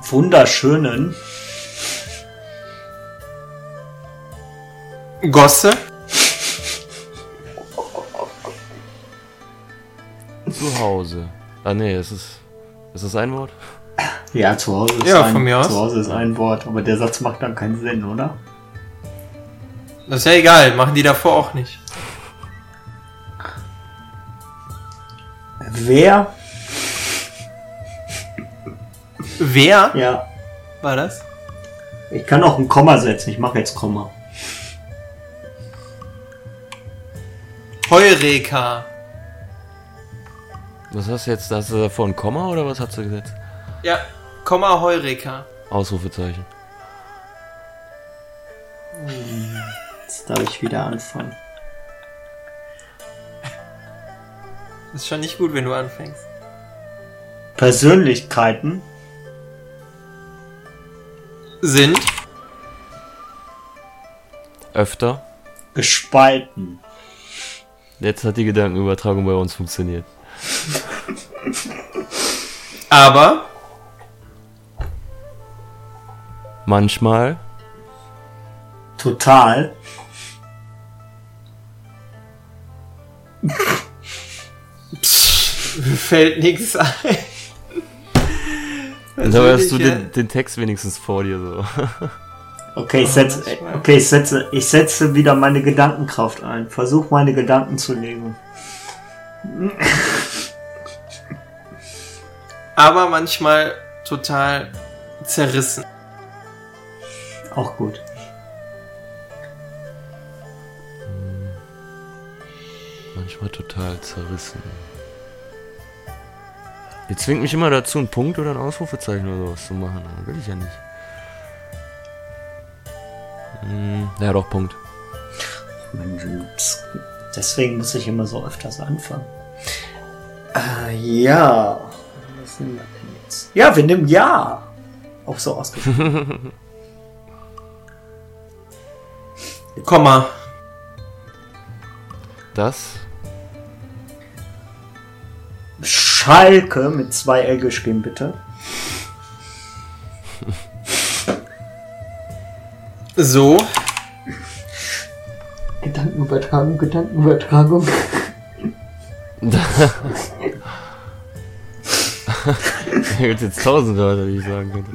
Wunderschönen Gosse. zu Hause. Ah nee, es ist ist das ein Wort? Ja, zu Hause ist, Ja, ein, von mir aus. zu Hause ist ein Wort, aber der Satz macht dann keinen Sinn, oder? Das ist ja egal. Machen die davor auch nicht. Wer? Wer Ja, war das? Ich kann auch ein Komma setzen. Ich mache jetzt Komma. Heureka. Was hast du jetzt? Hast du davor ein Komma oder was hast du gesetzt? Ja, Komma Heureka. Ausrufezeichen. Jetzt darf ich wieder anfangen. Das ist schon nicht gut, wenn du anfängst. Persönlichkeiten Sind Öfter. gespalten. Jetzt hat die Gedankenübertragung bei uns funktioniert. <laughs> aber Manchmal. Total. <laughs> fällt nichts ein. Da hast du den, den Text wenigstens vor dir so. <laughs> Okay, ich setze, okay, ich setze, ich setze wieder meine Gedankenkraft ein. Versuch meine Gedanken zu legen. aber manchmal total zerrissen. Auch gut. Manchmal total zerrissen. Ihr zwingt mich immer dazu, einen Punkt oder ein Ausrufezeichen oder sowas zu machen. Will ich ja nicht. Hm, ja, doch, Punkt. Deswegen muss ich immer so öfters anfangen. Äh, ja. Was nehmen wir denn jetzt? Ja, wir nehmen Ja. Auch so ausgesprochen. <laughs> Komma. Das Schalke mit zwei L geschrieben, bitte. So. Gedankenübertragung, Gedankenübertragung. <laughs> da gibt jetzt tausend Wörter, die ich sagen könnte.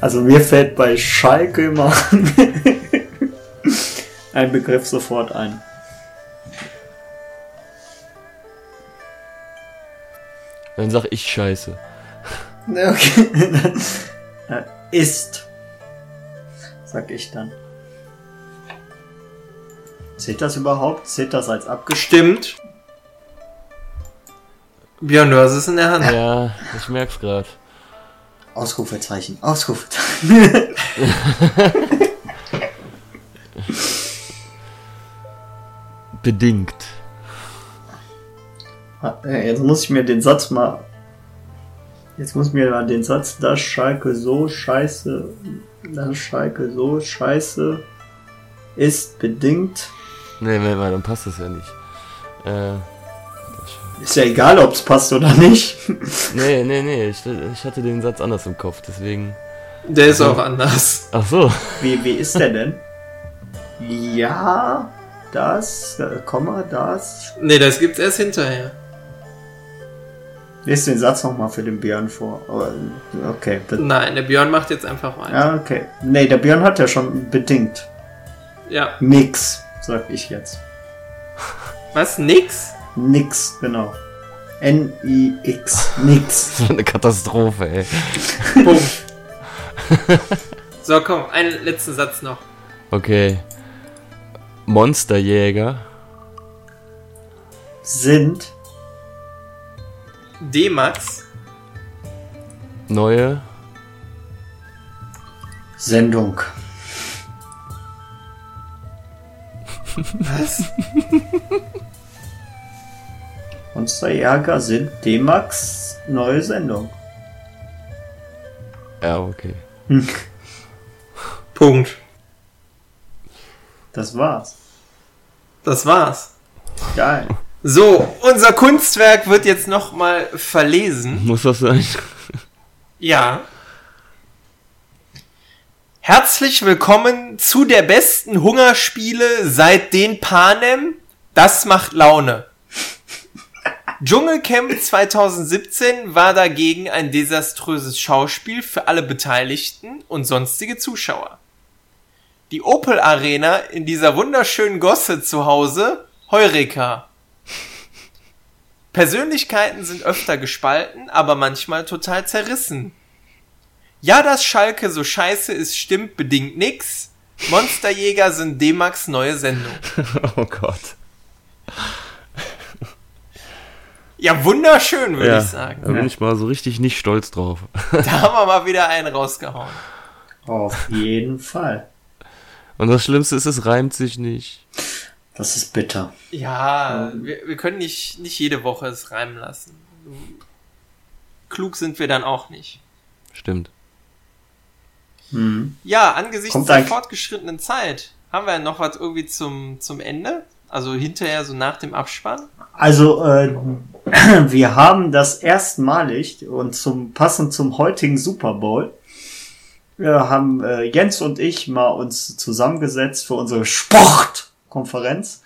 Also mir fällt bei Schalke immer <laughs> ein Begriff sofort ein. Dann sag ich Scheiße. <laughs> Okay. Äh, Ist. Sag ich dann. Zählt das überhaupt? Zählt das als abgestimmt? Stimmt. Björn, du hast es in der Hand. Ja, ich merk's grad. Ausrufezeichen, Ausrufezeichen. <laughs> Bedingt. Äh, Jetzt muss ich mir den Satz mal. Jetzt muss ich mir mal den Satz, dass Schalke so scheiße, dass Schalke so scheiße ist bedingt. Nee, Moment mal, dann passt das ja nicht. Äh, Ist ja egal, ob es passt oder nicht. <laughs> nee, nee, nee, ich, ich hatte den Satz anders im Kopf, deswegen. Der ist auch anders. Ach so. Wie, wie ist der denn? Ja, das, äh, Komma, das. Nee, das gibt's erst hinterher. Lies den Satz nochmal für den Björn vor. Okay. Das, Nein, der Björn macht jetzt einfach weiter. ja, okay. Nee, der Björn hat ja schon bedingt. Ja. Nix, sag ich jetzt. Was? Nix? Nix, genau. N-I-X. Nix. Das war eine Katastrophe, ey. Punkt. <laughs> so, komm, einen letzten Satz noch. Okay. Monsterjäger. Sind D-Max. Neue. Sendung. Was? <laughs> Monsterjäger sind D-Max neue Sendung. Ja, okay. <laughs> Punkt. Das war's. Das war's. Geil. So, unser Kunstwerk wird jetzt nochmal verlesen. Muss das sein? Ja. Herzlich willkommen zu der besten Hungerspiele seit den Panem. Das macht Laune. Dschungelcamp 2017 war dagegen ein desaströses Schauspiel für alle Beteiligten und sonstige Zuschauer. Die Opel Arena in dieser wunderschönen Gosse zu Hause, Heureka. Persönlichkeiten sind öfter gespalten, aber manchmal total zerrissen. Ja, dass Schalke so scheiße ist, stimmt bedingt nix. Monsterjäger sind D-Max neue Sendung. <laughs> oh Gott. Ja, wunderschön, würde Ja, ich sagen. da bin ich mal so richtig nicht stolz drauf. <laughs> Da haben wir mal wieder einen rausgehauen. Auf jeden Fall. Und das Schlimmste ist, es reimt sich nicht. Das ist bitter. Ja, wir, wir können nicht, nicht jede Woche es reimen lassen. Klug sind wir dann auch nicht. Stimmt. Hm. Ja, angesichts Kommt der fortgeschrittenen Zeit haben wir noch was irgendwie zum, zum Ende? Also hinterher, so nach dem Abspann? Also, äh, <clears throat> wir haben das erstmalig und zum passend zum heutigen Super Bowl äh, haben äh, Jens und ich mal uns zusammengesetzt für unsere Sportkonferenz.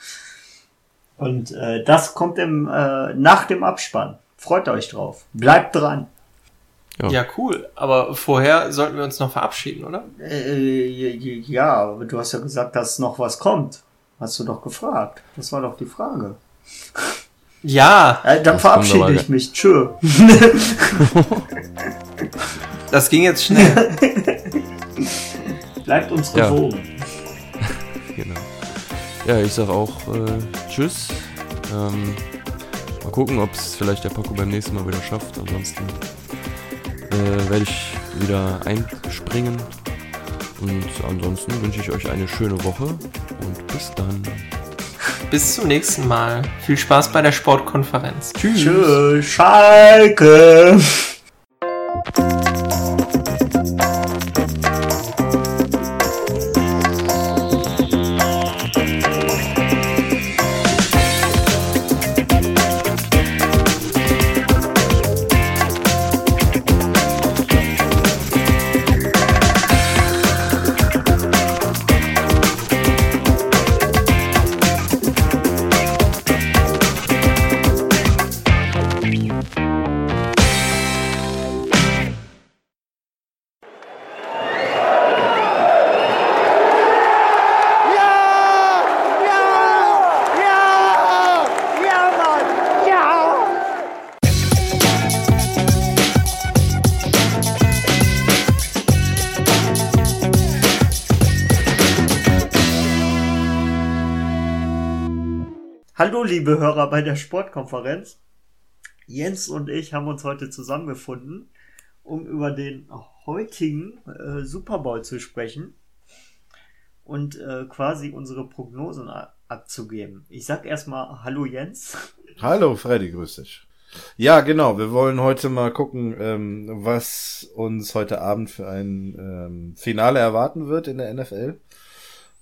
Und äh, das kommt im, äh, nach dem Abspann. Freut euch drauf. Bleibt dran. Ja. Ja. cool. Aber vorher sollten wir uns noch verabschieden, oder? Äh, ja, aber du hast ja gesagt, dass noch was kommt. Hast du doch gefragt. Das war doch die Frage. Ja, Äh, dann Das verabschiede ich mich. Tschö. das ging jetzt schnell. <laughs> Bleibt uns Ja. gewogen. Genau. Ja, ich sag auch äh, Tschüss. Ähm, mal gucken, ob es vielleicht der Paco beim nächsten Mal wieder schafft. Ansonsten äh, werde ich wieder einspringen. Und ansonsten wünsche ich euch eine schöne Woche und bis dann. Bis zum nächsten Mal. Viel Spaß bei der Sportkonferenz. Tschüss. Tschö, Schalke. Liebe Hörer bei der Sportkonferenz. Jens und ich haben uns heute zusammengefunden, um über den heutigen äh, Super Bowl zu sprechen und äh, quasi unsere Prognosen abzugeben. Ich sag erstmal Hallo Jens. Hallo Freddy, grüß dich. Ja, genau, wir wollen heute mal gucken, ähm, was uns heute Abend für ein ähm, Finale erwarten wird in der NFL.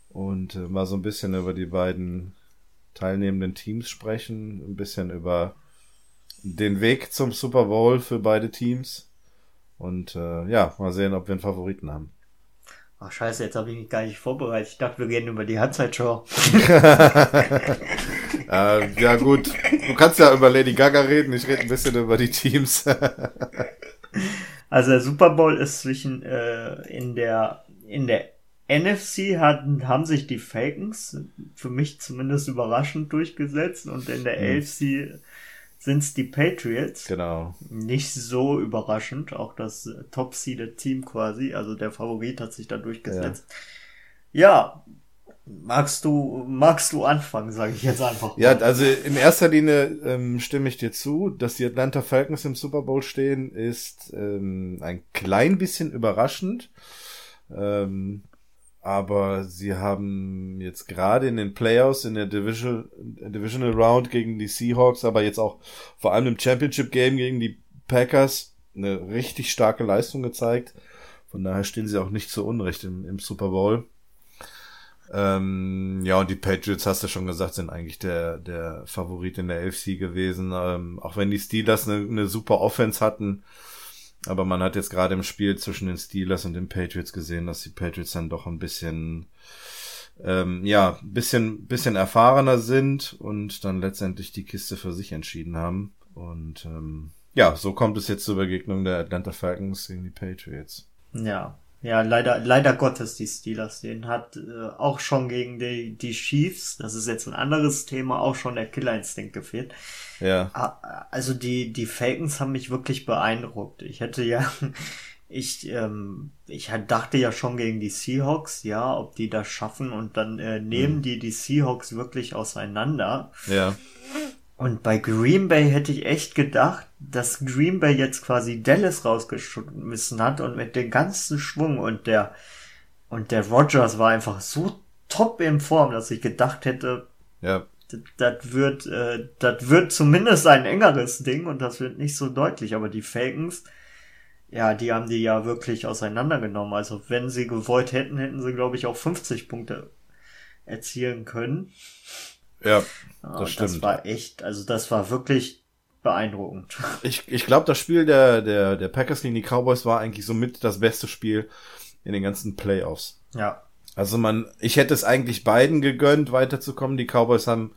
Und äh, mal so ein bisschen über die beiden teilnehmenden Teams sprechen, ein bisschen über den Weg zum Super Bowl für beide Teams. Und äh, ja, mal sehen, ob wir einen Favoriten haben. Ach scheiße, jetzt habe ich mich gar nicht vorbereitet. Ich dachte, wir gehen über die Halbzeitshow. <laughs> Äh, ja gut, du kannst ja über Lady Gaga reden, ich rede ein bisschen über die Teams. <laughs> Also der Super Bowl ist zwischen äh, in der in der NFC hatten, haben sich die Falcons für mich zumindest überraschend durchgesetzt und in der Hm. AFC sind es die Patriots. genau. Nicht so überraschend, auch das top-seeded Team quasi, also der Favorit hat sich da durchgesetzt. Ja, magst du magst du anfangen, sage ich jetzt einfach. Ja, also in erster Linie ähm, stimme ich dir zu, dass die Atlanta Falcons im Super Bowl stehen, ist ähm, ein klein bisschen überraschend. Ähm, aber sie haben jetzt gerade in den Playoffs, in der Division, Divisional Round gegen die Seahawks, aber jetzt auch vor allem im Championship Game gegen die Packers eine richtig starke Leistung gezeigt. Von daher stehen sie auch nicht zu Unrecht im, im Super Bowl. Ähm, ja, und die Patriots, hast du schon gesagt, sind eigentlich der, der Favorit in der AFC gewesen. Ähm, auch wenn die Steelers eine, eine super Offense hatten. Aber man hat jetzt gerade im Spiel zwischen den Steelers und den Patriots gesehen, dass die Patriots dann doch ein bisschen, ähm, ja, bisschen, bisschen erfahrener sind und dann letztendlich die Kiste für sich entschieden haben. Und ähm, ja, so kommt es jetzt zur Begegnung der Atlanta Falcons gegen die Patriots. Ja, ja, leider, leider Gottes die Steelers. Den hat äh, auch schon gegen die, die Chiefs, das ist jetzt ein anderes Thema, auch schon der Killerinstinkt gefehlt. Ja, Ah, Also die, die Falcons haben mich wirklich beeindruckt. Ich hätte ja <laughs> ich, ähm, ich dachte ja schon gegen die Seahawks, ja, ob die das schaffen und dann äh, nehmen mhm. die die Seahawks wirklich auseinander. Ja. Und bei Green Bay hätte ich echt gedacht, dass Green Bay jetzt quasi Dallas rausgeschmissen hat und mit dem ganzen Schwung und der und der Rogers war einfach so top in Form, dass ich gedacht hätte, ja. das wird, äh, das wird zumindest ein engeres Ding und das wird nicht so deutlich. Aber die Falcons, ja, die haben die ja wirklich auseinandergenommen. Also wenn sie gewollt hätten, hätten sie, glaube ich, auch 50 Punkte erzielen können. Ja, das und stimmt. Das war echt, also das war wirklich beeindruckend. <laughs> Ich, ich glaube, das Spiel der, der, der Packers gegen die Cowboys war eigentlich somit das beste Spiel in den ganzen Playoffs. Ja. Also man, ich hätte es eigentlich beiden gegönnt, weiterzukommen. Die Cowboys haben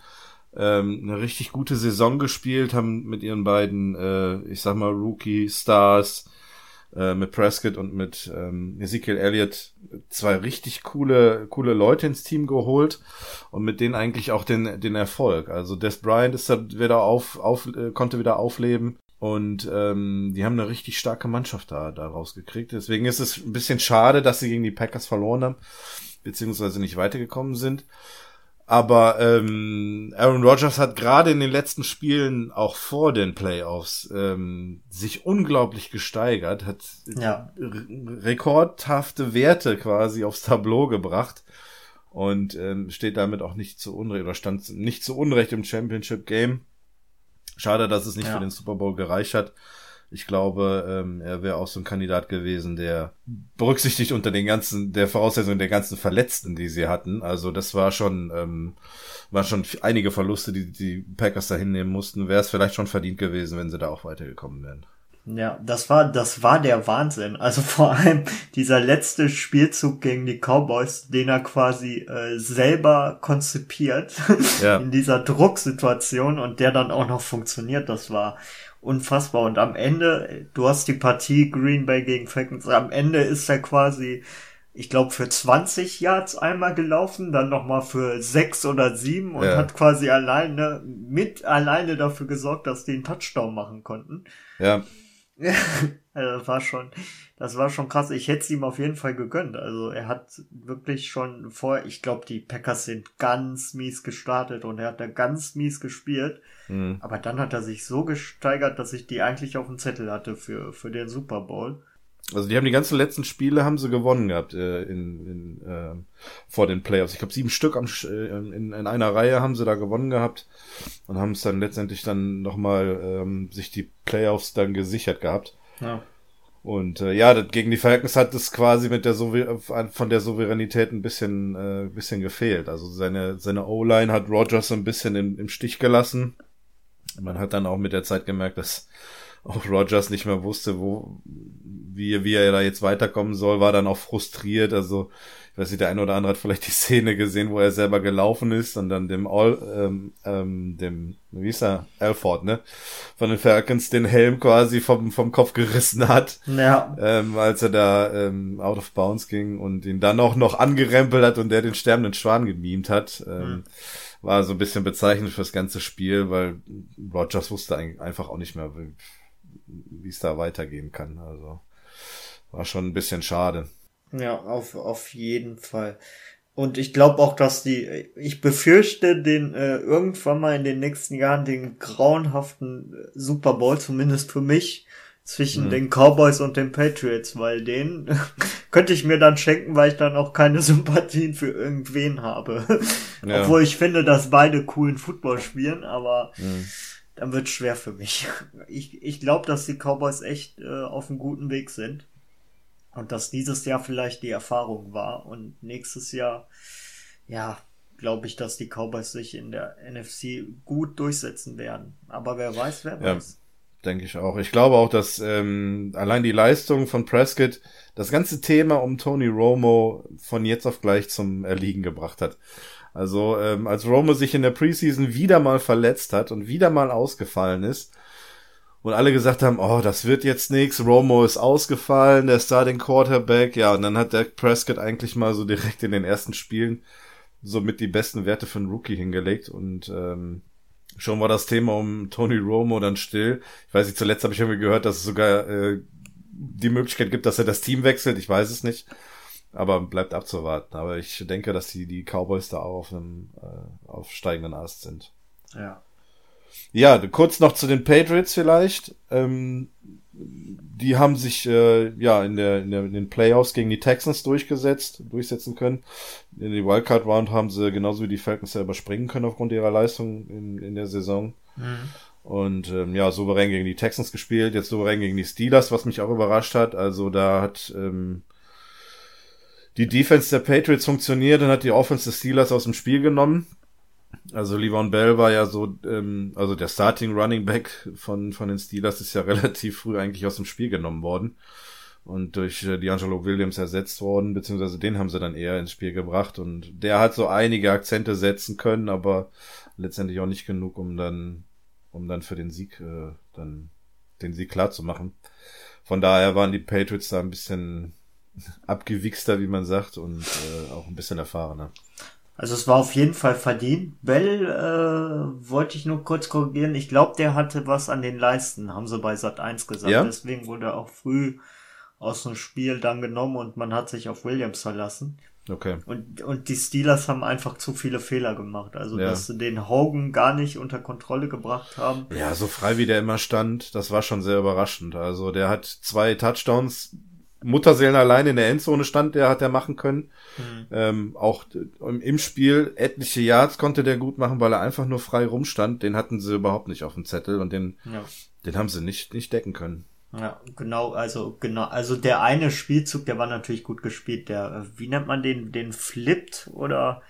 ähm, eine richtig gute Saison gespielt, haben mit ihren beiden, äh, ich sag mal, Rookie-Stars, äh, mit Prescott und mit ähm, Ezekiel Elliott zwei richtig coole, coole Leute ins Team geholt und mit denen eigentlich auch den, den Erfolg. Also Des Bryant ist da wieder auf, auf, äh, konnte wieder aufleben. Und ähm, die haben eine richtig starke Mannschaft da, da rausgekriegt. Deswegen ist es ein bisschen schade, dass sie gegen die Packers verloren haben, beziehungsweise nicht weitergekommen sind. Aber ähm, Aaron Rodgers hat gerade in den letzten Spielen, auch vor den Playoffs, ähm, sich unglaublich gesteigert, hat ja. rekordhafte Werte quasi aufs Tableau gebracht und ähm, steht damit auch nicht zu Unrecht oder stand nicht zu Unrecht im Championship Game. Schade, dass es nicht ja. für den Super Bowl gereicht hat. Ich glaube, ähm, er wäre auch so ein Kandidat gewesen, der berücksichtigt unter den ganzen, der Voraussetzung der ganzen Verletzten, die sie hatten. Also das war schon, ähm, war schon einige Verluste, die die Packers da hinnehmen mussten. Wäre es vielleicht schon verdient gewesen, wenn sie da auch weitergekommen wären. Ja, das war, das war der Wahnsinn. Also vor allem dieser letzte Spielzug gegen die Cowboys, den er quasi äh, selber konzipiert ja. <laughs> in dieser Drucksituation und der dann auch noch funktioniert, das war unfassbar. Und am Ende, du hast die Partie Green Bay gegen Falcons, am Ende ist er quasi, ich glaube, für 20 Yards einmal gelaufen, dann nochmal für sechs oder sieben und ja. hat quasi alleine, mit alleine dafür gesorgt, dass die einen Touchdown machen konnten. Ja. also das <laughs> war schon, das war schon krass. Ich hätte es ihm auf jeden Fall gegönnt. Also er hat wirklich schon vor, ich glaube, die Packers sind ganz mies gestartet und er hat da ganz mies gespielt. Mhm. Aber dann hat er sich so gesteigert, dass ich die eigentlich auf dem Zettel hatte für, für den Super Bowl. Also die haben die ganzen letzten Spiele haben sie gewonnen gehabt äh, in, in, äh, vor den Playoffs. Ich glaube sieben Stück am, äh, in, in einer Reihe haben sie da gewonnen gehabt und haben es dann letztendlich dann nochmal ähm, sich die Playoffs dann gesichert gehabt. Ja. Und äh, ja, das, gegen die Falcons hat es quasi mit der Souver von der Souveränität ein bisschen, äh, bisschen gefehlt. Also seine, seine O-Line hat Rogers ein bisschen im, im Stich gelassen. Man hat dann auch mit der Zeit gemerkt, dass auch Rogers nicht mehr wusste, wo, wie, wie er da jetzt weiterkommen soll, war dann auch frustriert. Also, ich weiß nicht, der eine oder andere hat vielleicht die Szene gesehen, wo er selber gelaufen ist und dann dem All, ähm, ähm, dem, wie ist er, Alford, ne? Von den Falcons den Helm quasi vom, vom Kopf gerissen hat. Ja. Ähm, als er da ähm, out of bounds ging und ihn dann auch noch angerempelt hat und der den sterbenden Schwan gemimt hat. Ähm, mhm war so ein bisschen bezeichnend fürs ganze Spiel, weil Rogers wusste einfach auch nicht mehr, wie es da weitergehen kann. Also war schon ein bisschen schade. Ja, auf, auf jeden Fall. Und ich glaube auch, dass die, ich befürchte den äh, irgendwann mal in den nächsten Jahren den grauenhaften Super Bowl, zumindest für mich, zwischen mhm. den Cowboys und den Patriots, weil den <laughs> könnte ich mir dann schenken, weil ich dann auch keine <laughs> Sympathien für irgendwen habe. <laughs> Ja. Obwohl ich finde, dass beide coolen Football spielen, aber mhm. dann wird schwer für mich. Ich, ich glaube, dass die Cowboys echt äh, auf einem guten Weg sind. Und dass dieses Jahr vielleicht die Erfahrung war und nächstes Jahr, ja, glaube ich, dass die Cowboys sich in der NFC gut durchsetzen werden. Aber wer weiß, wer ja. weiß denke ich auch. Ich glaube auch, dass ähm, allein die Leistung von Prescott das ganze Thema um Tony Romo von jetzt auf gleich zum Erliegen gebracht hat. Also ähm, als Romo sich in der Preseason wieder mal verletzt hat und wieder mal ausgefallen ist und alle gesagt haben, oh, das wird jetzt nichts, Romo ist ausgefallen, der Starting Quarterback, ja, und dann hat der Prescott eigentlich mal so direkt in den ersten Spielen somit die besten Werte für einen Rookie hingelegt und ähm, Schon war das Thema um Tony Romo dann still. Ich weiß nicht, zuletzt habe ich irgendwie gehört, dass es sogar äh, die Möglichkeit gibt, dass er das Team wechselt. Ich weiß es nicht. Aber bleibt abzuwarten. Aber ich denke, dass die, die Cowboys da auch auf einem äh, auf steigenden Ast sind. Ja. Ja, kurz noch zu den Patriots vielleicht. Ähm, die haben sich äh, ja in, der, in, der, in den Playoffs gegen die Texans durchgesetzt, durchsetzen können. In die Wildcard Round haben sie genauso wie die Falcons ja überspringen können aufgrund ihrer Leistung in, in der Saison. Mhm. Und ähm, ja, souverän gegen die Texans gespielt, jetzt souverän gegen die Steelers, was mich auch überrascht hat. Also da hat ähm, die Defense der Patriots funktioniert und hat die Offense des Steelers aus dem Spiel genommen. Also Livon Bell war ja so, ähm, also der Starting Running Back von, von den Steelers ist ja <laughs> relativ früh eigentlich aus dem Spiel genommen worden und durch äh, D'Angelo Williams ersetzt worden, beziehungsweise den haben sie dann eher ins Spiel gebracht und der hat so einige Akzente setzen können, aber letztendlich auch nicht genug, um dann, um dann für den Sieg, äh, dann den Sieg klar zu machen. Von daher waren die Patriots da ein bisschen <laughs> abgewichster, wie man sagt, und äh, auch ein bisschen erfahrener. Also es war auf jeden Fall verdient. Bell äh, wollte ich nur kurz korrigieren. Ich glaube, der hatte was an den Leisten, haben sie bei Sat 1 gesagt. Ja? Deswegen wurde er auch früh aus dem Spiel dann genommen und man hat sich auf Williams verlassen. Okay. Und, und die Steelers haben einfach zu viele Fehler gemacht. Also, ja. dass sie den Hogan gar nicht unter Kontrolle gebracht haben. Ja, so frei wie der immer stand, das war schon sehr überraschend. Also, der hat zwei Touchdowns Mutterseelen allein in der Endzone stand, der hat er machen können. Mhm. Ähm, auch im Spiel etliche Yards konnte der gut machen, weil er einfach nur frei rumstand. Den hatten sie überhaupt nicht auf dem Zettel und den, ja. den haben sie nicht, nicht decken können. Ja, genau, also genau, also der eine Spielzug, der war natürlich gut gespielt. Der, wie nennt man den, den Flipped oder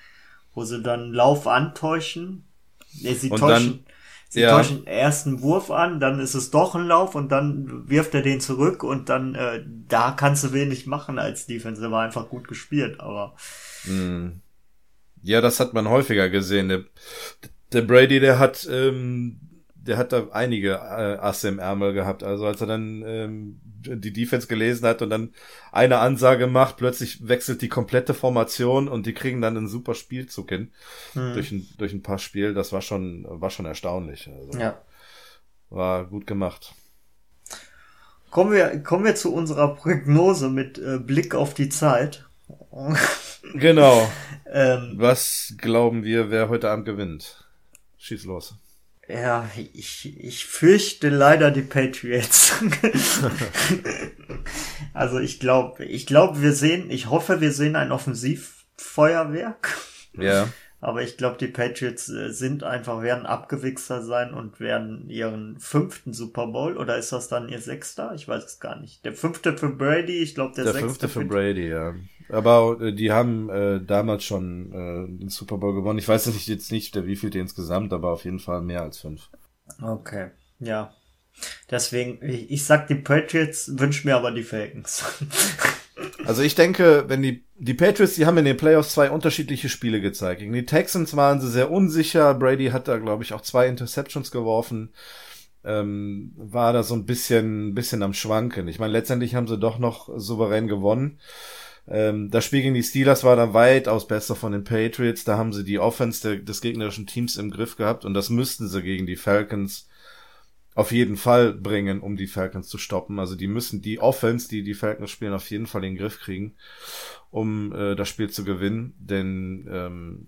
wo sie dann Lauf antäuschen? Nee, sie und täuschen. Dann, Sie ja. täuschen ersten Wurf an, dann ist es doch ein Lauf und dann wirft er den zurück und dann äh, da kannst du wenig machen als Defense. Der war einfach gut gespielt, aber. Mm. Ja, das hat man häufiger gesehen. Der, der Brady, der hat ähm, der hat da einige äh, Asse im Ärmel gehabt. Also als er dann ähm, die Defense gelesen hat und dann eine Ansage macht, plötzlich wechselt die komplette Formation und die kriegen dann einen super Spielzug hin hm. durch, ein, durch ein paar Spiel. Das war schon, war schon erstaunlich. Also, ja. War gut gemacht. Kommen wir, kommen wir zu unserer Prognose mit äh, Blick auf die Zeit. genau. <laughs> ähm, Was glauben wir, wer heute Abend gewinnt? Schieß los. Ja, ich, ich fürchte leider die Patriots. <laughs> also ich glaube, ich glaube, wir sehen, ich hoffe, wir sehen ein Offensivfeuerwerk. Ja. Aber ich glaube, die Patriots äh, sind einfach, werden Abgewichser sein und werden ihren fünften Super Bowl, oder ist das dann ihr sechster? Ich weiß es gar nicht. Der fünfte für Brady, ich glaube, der, der sechste. Der fünfte für Brady, ja. Aber äh, die haben äh, damals schon äh, den Super Bowl gewonnen. Ich weiß nicht jetzt nicht, der wievielte insgesamt, aber auf jeden Fall mehr als fünf. Okay, ja. Deswegen, ich, ich sag die Patriots, wünsch mir aber die Falcons. <laughs> also ich denke, wenn die, die Patriots, die haben in den Playoffs zwei unterschiedliche Spiele gezeigt. Gegen die Texans waren sie sehr unsicher. Brady hat da, glaube ich, auch zwei Interceptions geworfen. Ähm, war da so ein bisschen, bisschen am Schwanken. Ich meine, letztendlich haben sie doch noch souverän gewonnen. Ähm, das Spiel gegen die Steelers war dann weitaus besser von den Patriots. Da haben sie die Offense der, des gegnerischen Teams im Griff gehabt und das müssten sie gegen die Falcons auf jeden Fall bringen, um die Falcons zu stoppen. Also die müssen die Offense, die die Falcons spielen, auf jeden Fall in den Griff kriegen, um äh, das Spiel zu gewinnen. Denn ähm,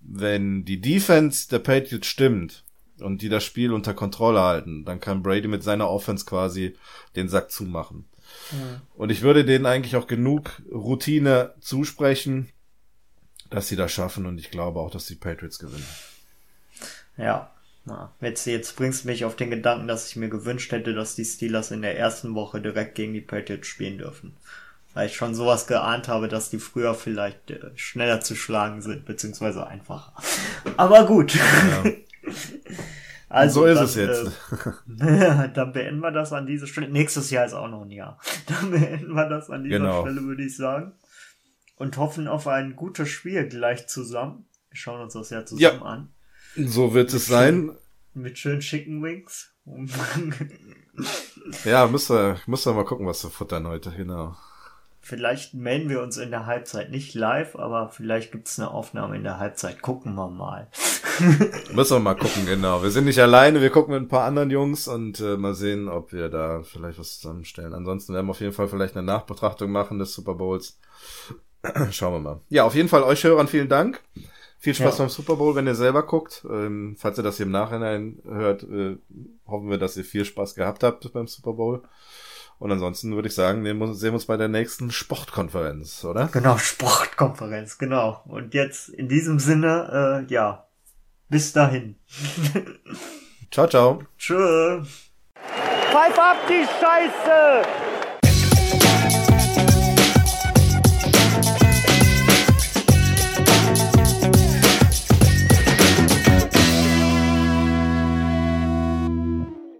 wenn die Defense der Patriots stimmt und die das Spiel unter Kontrolle halten, dann kann Brady mit seiner Offense quasi den Sack zumachen. Und ich würde denen eigentlich auch genug Routine zusprechen, dass sie das schaffen und ich glaube auch, dass die Patriots gewinnen. Ja. Na, jetzt, jetzt bringst du mich auf den Gedanken, dass ich mir gewünscht hätte, dass die Steelers in der ersten Woche direkt gegen die Patriots spielen dürfen. Weil ich schon sowas geahnt habe, dass die früher vielleicht äh, schneller zu schlagen sind, beziehungsweise einfacher. Aber gut. Ja. <laughs> Also, so ist dann, es jetzt. Äh, <laughs> dann beenden wir das an dieser Stelle. Nächstes Jahr ist auch noch ein Jahr. <laughs> Dann beenden wir das an dieser genau. Stelle, würde ich sagen. Und hoffen auf ein gutes Spiel gleich zusammen. Wir schauen uns das ja zusammen ja, an. So wird mit es sein. mit schönen Chicken Wings. ja, müssen wir, müssen wir mal gucken, was wir futtern heute, genau. Vielleicht melden wir uns in der Halbzeit nicht live, aber vielleicht gibt's eine Aufnahme in der Halbzeit. Gucken wir mal. <laughs> Müssen wir mal gucken, genau. Wir sind nicht alleine, wir gucken mit ein paar anderen Jungs und äh, mal sehen, ob wir da vielleicht was zusammenstellen. Ansonsten werden wir auf jeden Fall vielleicht eine Nachbetrachtung machen des Super Bowls. <clears throat> Schauen wir mal. Ja, auf jeden Fall euch Hörern vielen Dank. Viel Spaß Ja. beim Super Bowl, wenn ihr selber guckt. Ähm, falls ihr das hier im Nachhinein hört, äh, hoffen wir, dass ihr viel Spaß gehabt habt beim Super Bowl. Und ansonsten würde ich sagen, sehen wir uns bei der nächsten Sportkonferenz, oder? Genau, Sportkonferenz, genau. Und jetzt in diesem Sinne, äh, ja, bis dahin. Ciao, ciao. Tschö. Pfeif ab die Scheiße!